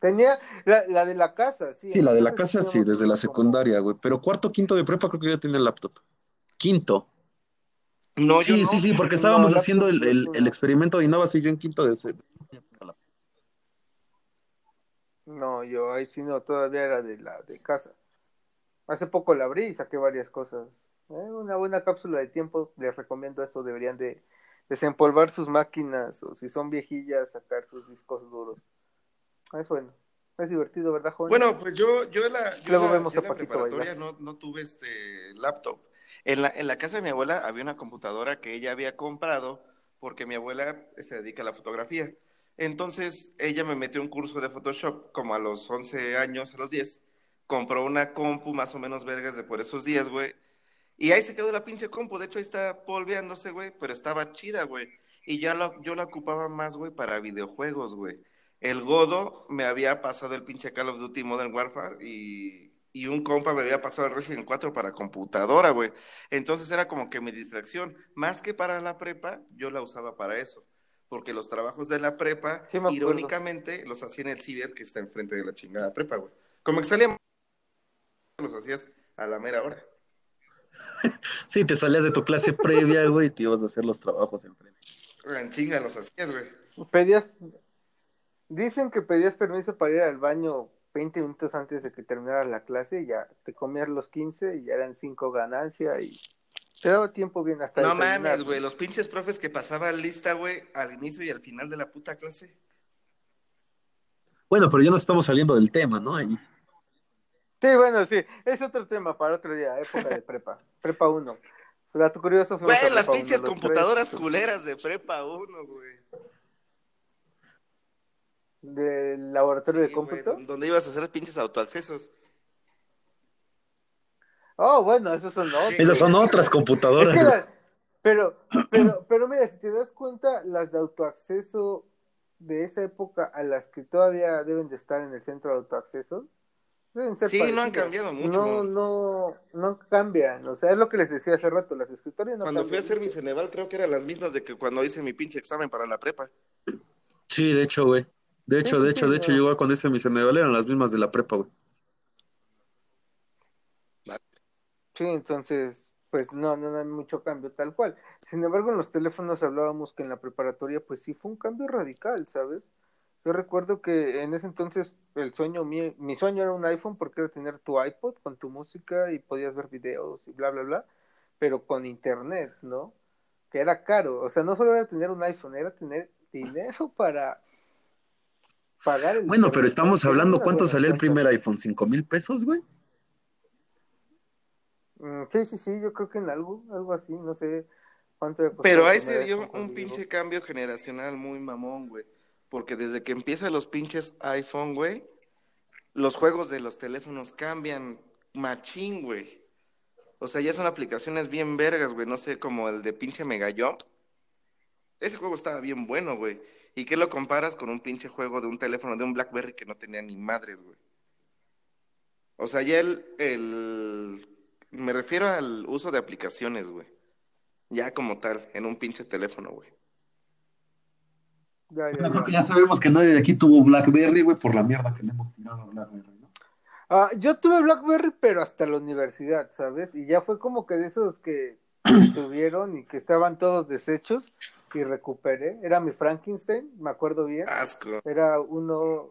Tenía la, la de la casa, sí. Sí, la de la casa sí, desde la secundaria, güey. Pero cuarto, quinto de prepa creo que ya tenía laptop. Quinto. No, yo Sí, no. sí, sí, porque estábamos No, haciendo el, el- el no. experimento de Innova, sí, yo en quinto de ese. No, yo ahí sí no, todavía era de la de casa. Hace poco la abrí y saqué varias cosas. Eh, una buena cápsula de tiempo, les recomiendo eso, deberían de desempolvar sus máquinas o si son viejillas, sacar sus discos duros. Es bueno, es divertido, ¿verdad, joven? Bueno, pues yo, yo en la, yo Luego la- vemos yo a la preparatoria no, no tuve este laptop. En la, en la casa de mi abuela había una computadora que ella había comprado porque mi abuela se dedica a la fotografía. Entonces ella me metió un curso de Photoshop como a los 11 años, a los 10. Compró una compu más o menos vergas de por esos días, güey. Y ahí se quedó la pinche compu. De hecho, ahí está polveándose, güey. Pero estaba chida, güey. Y ya lo- yo la ocupaba más, güey, para videojuegos, güey. El Godo me había pasado el pinche Call of Duty Modern Warfare y, y un compa me había pasado el Resident 4 para computadora, güey. Entonces era como que mi distracción. Más que para la prepa, yo la usaba para eso. Porque los trabajos de la prepa, Sí, me acuerdo. irónicamente, los hacía en el ciber que está enfrente de la chingada prepa, güey. Como que salían, los hacías a la mera hora. Sí, te salías de tu clase previa, güey, y te ibas a hacer los trabajos enfrente. En chinga los hacías, güey. Pedías, dicen que pedías permiso para ir al baño 20 minutos antes de que terminara la clase y ya te comías los 15 y ya eran 5 ganancia y te daba tiempo bien hasta No mames, güey, los pinches profes que pasaban lista, güey, al inicio y al final de la puta clase. Bueno, pero ya no estamos saliendo del tema, ¿no? Ahí. Sí, bueno, sí, es otro tema para otro día, época de prepa, prepa 1. Dato curioso, fuimos Güey, las pinches uno, computadoras tres, culeras de prepa uno, güey. Del laboratorio de Sí, cómputo. donde ibas a hacer pinches autoaccesos. Oh, bueno, esos son otros. Esas son otras Es computadoras. que güey. la- pero, pero, pero mira, si te das cuenta, las de autoacceso de esa época a las que todavía deben de estar en el centro de autoacceso, deben ser Sí, no han cambiado mucho. No, no, no cambian. O sea, es lo que les decía hace rato, las escritorios no Cuando fui a hacer mi Ceneval, creo que eran las mismas de que cuando hice mi pinche examen para la prepa. Sí, de hecho, güey. De hecho, Sí, de sí, hecho, sí, de hecho, no. yo igual cuando hice mi Ceneval eran las mismas de la prepa, güey. Sí, entonces, pues no, no, no hay mucho cambio tal cual. Sin embargo, en los teléfonos hablábamos que en la preparatoria, pues sí fue un cambio radical, ¿sabes? Yo recuerdo que en ese entonces el sueño mío, mi sueño era un iPhone porque era tener tu iPod con tu música y podías ver videos y bla, bla, bla, pero con internet, ¿no? Que era caro, o sea, no solo era tener un iPhone, era tener dinero para pagar el Bueno, pero estamos hablando, ¿cuánto salía el primer iPhone? ¿Cinco mil pesos, güey? Mm, Sí, sí, sí, yo creo que en algo, algo así, no sé cuánto Pero ahí se dio un pinche cambio generacional muy mamón, güey. Porque desde que empiezan los pinches iPhone, güey, los juegos de los teléfonos cambian machín, güey. O sea, ya son aplicaciones bien vergas, güey. No sé, como el de pinche Mega Jump. Ese juego estaba bien bueno, güey. ¿Y qué lo comparas con un pinche juego de un teléfono de un BlackBerry que no tenía ni madres, güey? O sea, ya el, el... Me refiero al uso de aplicaciones, güey. Ya como tal, en un pinche teléfono, güey. Ya, ya, Bueno, creo ya. que ya sabemos que nadie de aquí tuvo BlackBerry, güey, por la mierda que le hemos tirado a BlackBerry, ¿no? Ah, yo tuve BlackBerry, pero hasta la universidad, ¿sabes? Y ya fue como que de esos que tuvieron y que estaban todos deshechos. Y recuperé. Era mi Frankenstein, me acuerdo bien. Asco. Era uno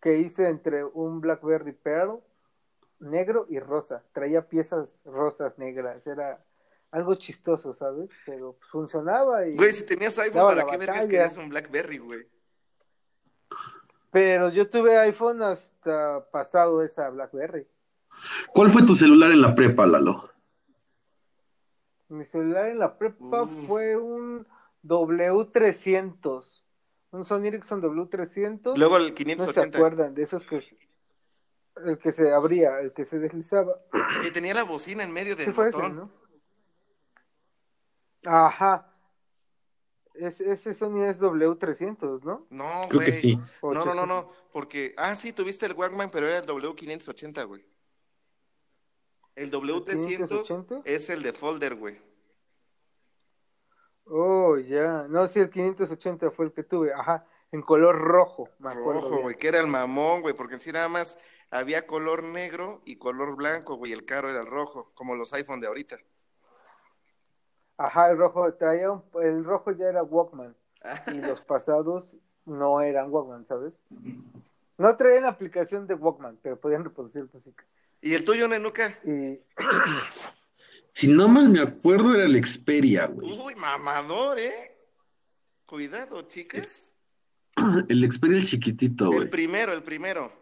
que hice entre un Blackberry Pearl negro y rosa. Traía piezas rosas negras. Era algo chistoso, ¿sabes? Pero funcionaba y... Güey, si tenías iPhone, ¿para qué vergas querías un Blackberry, güey? Pero yo tuve iPhone hasta pasado esa Blackberry. ¿Cuál fue tu celular en la prepa, Lalo? Mi celular en la prepa Mm. fue un W300. Un Sony Ericsson W300. Luego el no se 580, acuerdan de esos que... El que se abría, el que se deslizaba. que tenía la bocina en medio del Sí fue ese, botón. ¿no? Ajá. Es- ese Sony es W300, ¿no? No, Creo que güey. sí. No, no, no, 800. no, porque... Ah, sí, tuviste el Walkman, pero era el W580, güey. El W300 580? es el de folder, güey. Oh, ya. No, sí, el 580 fue el que tuve. Ajá. En color rojo, me. Rojo, güey, que era el mamón, güey, porque en sí nada más había color negro y color blanco, güey, el caro era el rojo, como los iPhone de ahorita. Ajá, el rojo traía un, el rojo ya era Walkman y los pasados no eran Walkman, ¿sabes? No traían la aplicación de Walkman, pero podían reproducir música. ¿Y el tuyo, Nenuca? Y Si no mal me acuerdo, era el Xperia, güey. Uy, mamador, ¿eh? Cuidado, chicas. El Xperia, el chiquitito, El güey. primero, el primero.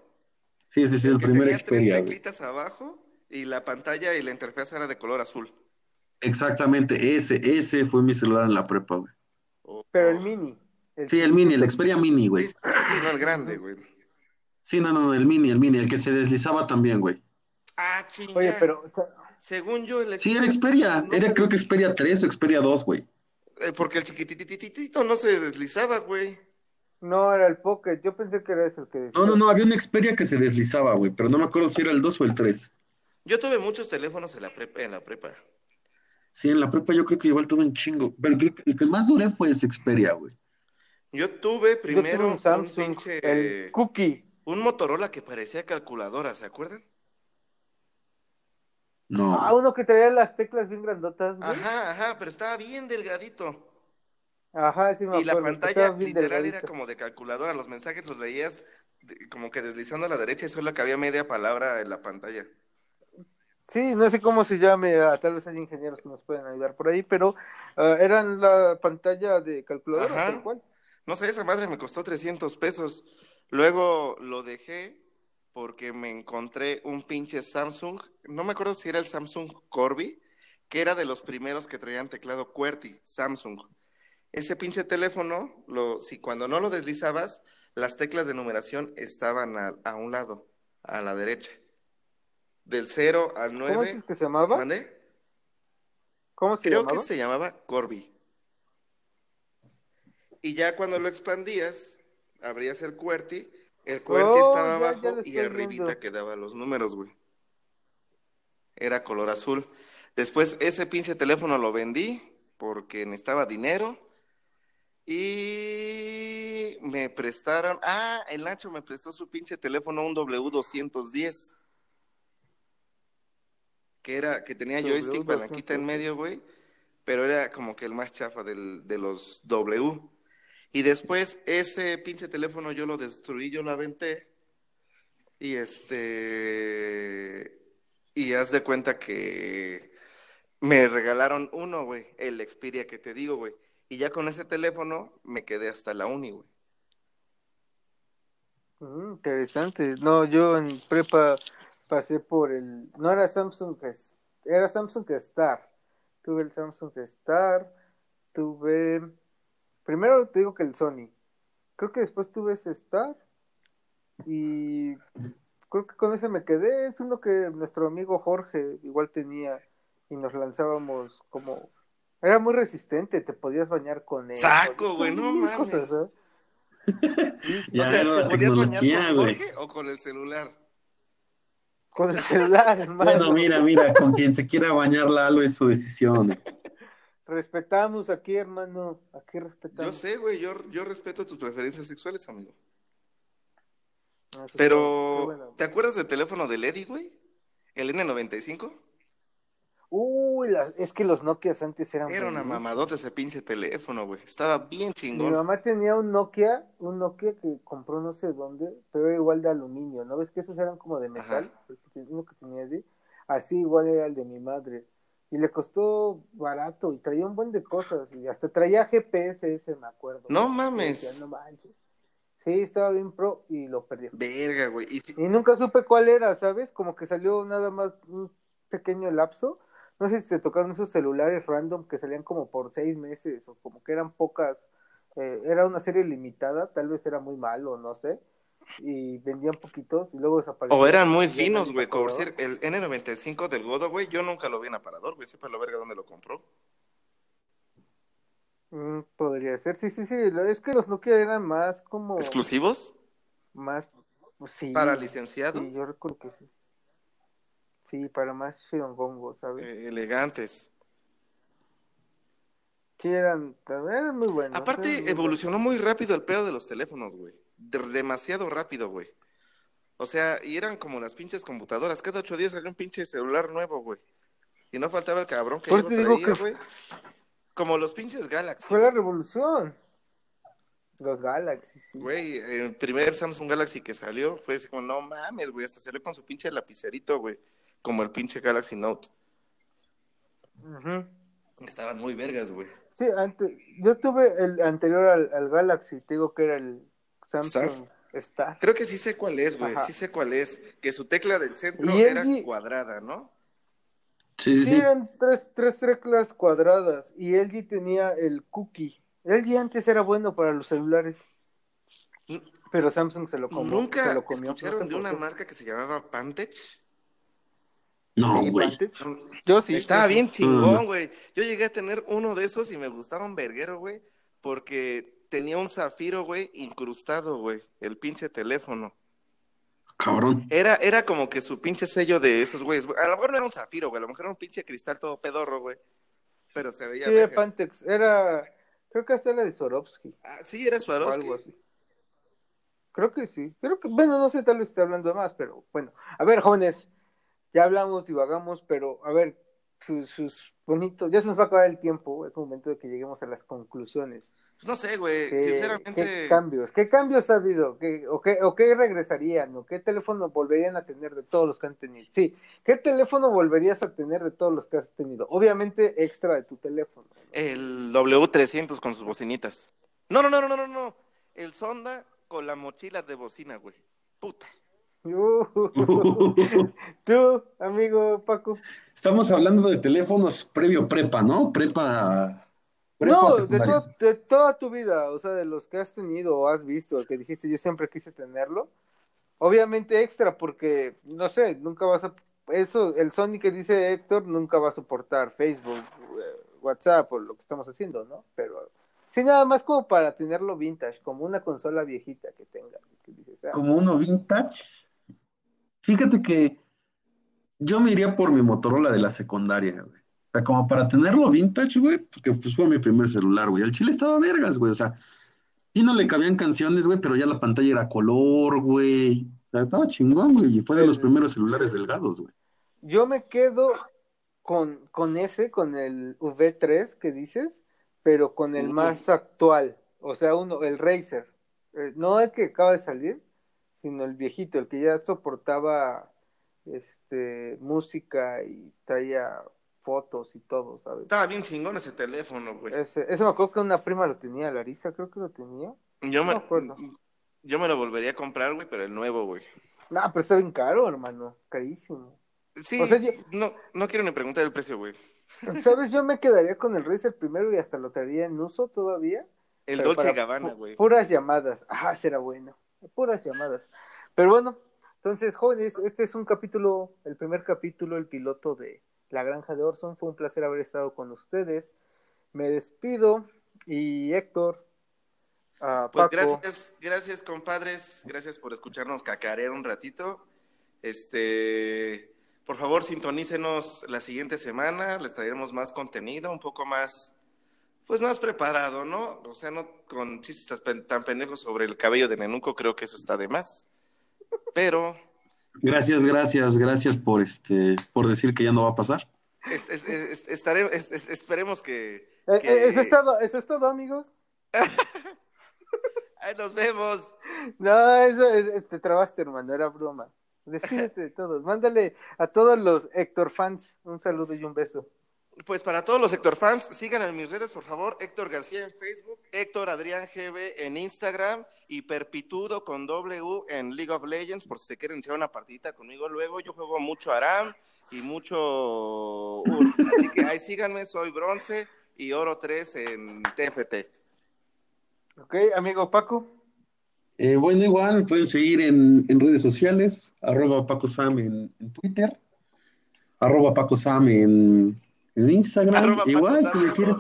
Sí, sí, sí, el que primer tenía tres Xperia, güey. teclitas abajo y la pantalla y la interfaz era de color azul. Exactamente, ese, ese fue mi celular en la prepa, güey. Pero el mini. Sí, el mini, el Xperia Mini, güey. Sí, no el grande, güey. Sí, no, no, no, el mini, el mini, el que se deslizaba también, güey. Ah, chinga. Oye, pero Según yo, el Sí, era Xperia, no era creo que Xperia 3 o Xperia 2, güey. eh, Porque el chiquitititito no se deslizaba, güey. no era el Pocket. Yo pensé que era ese el que decía. No, no, no, había un Xperia que se deslizaba, güey, pero no me acuerdo si era el 2 o el 3. Yo tuve muchos teléfonos en la prepa. En la prepa. Sí, en la prepa yo creo que igual tuve un chingo. Pero creo que el que más duré fue ese Xperia, güey. Yo tuve Yo primero tuve un un, Samsung, pinche, el Cookie. un Motorola que parecía calculadora, ¿se acuerdan? No. Ah, uno que traía las teclas bien grandotas, güey. Ajá, ajá, pero estaba bien delgadito. Ajá, sí me Y la acuerdo. pantalla literal era como de calculadora. Los mensajes los leías de- como que deslizando a la derecha y solo que había media palabra en la pantalla. Sí, no sé cómo se llame, ah, tal vez hay ingenieros que nos pueden ayudar por ahí, pero ah, eran la pantalla de calculadora, Ajá. tal cual. No sé, esa madre me costó 300 pesos. Luego lo dejé porque me encontré un pinche Samsung. No me acuerdo si era el Samsung Corby, que era de los primeros que traían teclado QWERTY, Samsung. Ese pinche teléfono, lo, si cuando no lo deslizabas, las teclas de numeración estaban a, a un lado, a la derecha. Del 0 al ¿Cómo 9. dices que se llamaba? ¿Mandé? ¿Cómo se Creo llamaba? que se llamaba Corby. Y ya cuando lo expandías, abrías el QWERTY, el QWERTY Oh, estaba ya, ya abajo lo y arribita viendo. quedaban los números, güey. Era color azul. Después ese pinche teléfono lo vendí porque necesitaba dinero y me prestaron, ah, el Nacho me prestó su pinche teléfono un W210 que era que tenía joystick W210. palanquita en medio, güey, pero era como que el más chafa del- de los W. Y después ese pinche teléfono yo lo destruí, yo lo aventé. Y este. Y haz de cuenta que me regalaron uno, güey, el Xperia que te digo, güey. Y ya con ese teléfono me quedé hasta la uni, güey. Mm, interesante. No, yo en prepa pasé por el... No era Samsung, era Samsung Star. Tuve el Samsung Star, tuve... Primero te digo que el Sony. Creo que después tuve ese Star y creo que con ese me quedé. Es uno que nuestro amigo Jorge igual tenía y nos lanzábamos como... Era muy resistente, te podías bañar con él. Saco, güey, no mames. cosas, ¿eh? Ya o sea, ¿te la podías bañar con. Jorge o con el celular? Con el celular, hermano. Bueno, mira, mira, con quien se quiera bañar Lalo es su decisión. Respetamos aquí, hermano. Aquí Yo respetamos. sé, güey, yo, yo respeto tus preferencias sexuales, amigo. Ah, Pero, bueno. ¿te acuerdas del teléfono del Eddie, güey? ¿El N95? Uh, Uy, las- es que los Nokias antes eran Era una mamadota ese pinche teléfono, güey. Estaba bien Mi chingón. mamá tenía un Nokia, un Nokia que compró no sé dónde, pero era igual de aluminio, ¿no ves que esos eran como de metal? Ajá. Pues, uno que tenía de, así igual era el de mi madre. Y le costó barato y traía un buen de cosas y hasta traía GPS ese, me acuerdo. No mames. decía, no manches. Sí, estaba bien pro y lo perdió. Verga, güey. Y si- Y nunca supe cuál era, ¿sabes? Como que salió nada más un pequeño lapso. No sé si te tocaron esos celulares random que salían como por seis meses o como que eran pocas. eh, era una serie limitada, tal vez era muy malo, no sé. Y vendían poquitos y luego desaparecían. O eran muy finos, güey. el N95 del Godo, güey, yo nunca lo vi en aparador, güey. Sepa la verga dónde lo compró. Mm, podría ser, sí, sí, sí. Es que los Nokia eran más como. ¿Exclusivos? Más. pues sí. ¿Para licenciado? Sí, yo recuerdo que sí. Sí, para más shirongongo, ¿sabes? Eh, elegantes. Sí, eran, eran muy buenos. eran Aparte, muy evolucionó muy rápido el pedo de los teléfonos, güey. De- demasiado rápido, güey. O sea, y eran como las pinches computadoras. Cada ocho días salía un pinche celular nuevo, güey. Y no faltaba el cabrón que yo traía, que- güey. Como los pinches Galaxy. Fue la revolución. Los Galaxy, sí. Güey, el primer Samsung Galaxy que salió fue así como, no mames, güey, hasta salió con su pinche lapicerito, güey. Como el pinche Galaxy Note. Ujú. Estaban muy vergas, güey. Sí, antes, yo tuve el anterior al, al Galaxy, te digo que era el Samsung Star. Creo que sí sé cuál es, güey. Sí sé cuál es. Que su tecla del centro Y era LG cuadrada, ¿no? Sí, sí, Sí, eran tres, tres teclas cuadradas y LG tenía el cookie. LG antes era bueno para los celulares, pero Samsung se lo comió. ¿Nunca se lo comió, escucharon no sé de por una qué. marca que se llamaba Pantech? No, güey. Yo sí. Estaba sí. bien Mm. chingón, güey. Yo llegué a tener uno de esos y me gustaba un verguero, güey, porque tenía un zafiro, güey, incrustado, güey, el pinche teléfono. Cabrón. Era, era como que su pinche sello de esos güeyes. güey. A lo mejor no era un zafiro, güey, a lo mejor era un pinche cristal todo pedorro, güey. Pero se veía Sí, era. Pantex. Era, creo que hasta era de Swarovski. Ah, sí, era o Swarovski. algo así. Creo que sí. Creo que, bueno, no sé, tal vez esté hablando de más, pero bueno. A ver, jóvenes, ya hablamos, divagamos, pero a ver, sus, sus bonitos, ya se nos va a acabar el tiempo, es momento de que lleguemos a las conclusiones. Pues no sé, güey, ¿Qué, sinceramente. qué cambios? ¿Qué cambios ha habido? ¿Qué, o, qué, ¿O qué regresarían? ¿O qué teléfono volverían a tener de todos los que han tenido? Sí, ¿qué teléfono volverías a tener de todos los que has tenido? Obviamente extra de tu teléfono. ¿no? El W300 con sus bocinitas. No, no, no, no, no, no, no. El Sonda con la mochila de bocina, güey. Puta. Uh, Tú, amigo Paco. Estamos hablando de teléfonos previo prepa, ¿no? Prepa. No, de, to- de toda tu vida, o sea, de los que has tenido o has visto, que dijiste yo siempre quise tenerlo. Obviamente extra, porque, no sé, nunca vas a... Eso, el Sony que dice Héctor nunca va a soportar Facebook, eh, WhatsApp o lo que estamos haciendo, ¿no? Pero sí, nada más como para tenerlo vintage, como una consola viejita que tenga. que dices, ah, Como uno vintage. Fíjate que yo me iría por mi Motorola de la secundaria, güey. Sea, como para tenerlo vintage, güey, porque pues fue mi primer celular, güey. El chile estaba vergas, güey. O sea, y no le cabían canciones, güey, pero ya la pantalla era color, güey. O sea, estaba chingón, güey. Y fue de los primeros celulares delgados, güey. Yo me quedo con, con ese, con el V3 que dices, pero con el más actual. O sea, uno, el Razer. Eh, no el que acaba de salir, sino el viejito, el que ya soportaba este música y traía fotos y todo, ¿sabes? Estaba bien chingón ese teléfono, güey. Ese, eso me acuerdo que una prima lo tenía, Larisa, creo que lo tenía. Yo no me, acuerdo. yo me lo volvería a comprar, güey, pero el nuevo, güey. No, pero está bien caro, hermano, carísimo. Sí, O sea, yo- no, no quiero ni preguntar el precio, güey. ¿Sabes? Yo me quedaría con el Razer primero y hasta lo traería en uso todavía. El Dolce Gabbana, güey. Puras llamadas. Ajá, será bueno. Puras llamadas. Pero bueno, entonces, jóvenes, este es un capítulo, el primer capítulo, el piloto de La Granja de Orson. Fue un placer haber estado con ustedes. Me despido y Héctor, a Pues Paco, gracias, gracias, compadres. Gracias por escucharnos cacarear un ratito. Este, por favor, sintonícenos la siguiente semana. Les traeremos más contenido, un poco más, pues más preparado, ¿no? O sea, no con chistes tan tan pendejos sobre el cabello de Nenuco, creo que eso está de más. Pero, Gracias, gracias, gracias por este, por decir que ya no va a pasar. Es- es- es- estaré- es- es- esperemos que, Eh, que- eh, Eso es todo, eso es todo, amigos. Ay, nos vemos. No, eso es, es- te trabaste, hermano, era broma. Despídete de todos. Mándale a todos los Héctor fans un saludo y un beso. Pues para todos los Héctor fans, sigan en mis redes, por favor. Héctor García en Facebook, Héctor Adrián GB en Instagram y Perpitudo con W en League of Legends, por si se quieren echar una partidita conmigo luego. Yo juego mucho Aram y mucho Ur. Así que ahí síganme, soy bronce y oro 3 en TFT. ¿Ok, amigo Paco? Eh, bueno, igual pueden seguir en, en redes sociales, arroba Paco Sam en, en Twitter, arroba Paco Sam en, en Instagram. Arroba igual, si me en quieren.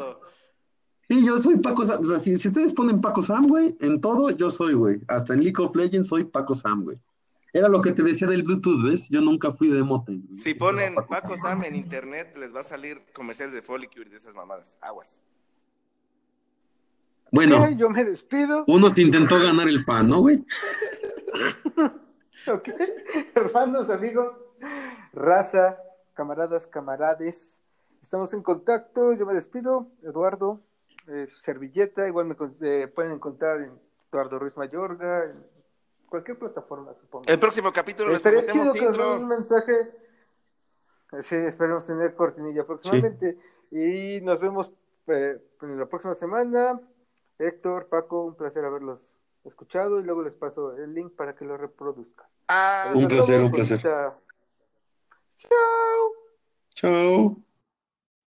Sí, yo soy Paco Sam. O sea, si, si ustedes ponen Paco Sam, güey, en todo yo soy, güey. Hasta en League of Legends soy Paco Sam, güey. Era lo que te decía del Bluetooth, ¿ves? Yo nunca fui de mote. Si ponen Paco Sam en internet, les va a salir comerciales de Folicure y de esas mamadas. Aguas. Bueno, Ok, yo me despido. uno se intentó ganar el pan, ¿no, güey? Ok, hermanos, amigos, raza, camaradas, camarades, estamos en contacto. Yo me despido, Eduardo, eh, su servilleta. Igual me eh, pueden encontrar en Eduardo Ruiz Mayorga, en cualquier plataforma, supongo. El próximo capítulo les Estaría chido que nos un mensaje. Sí, esperemos tener cortinilla próximamente. Y nos vemos eh, en la próxima semana. Héctor, Paco, un placer haberlos escuchado. Y luego les paso el link para que lo reproduzcan. Ah, Un placer, un placer. Chao. Chao.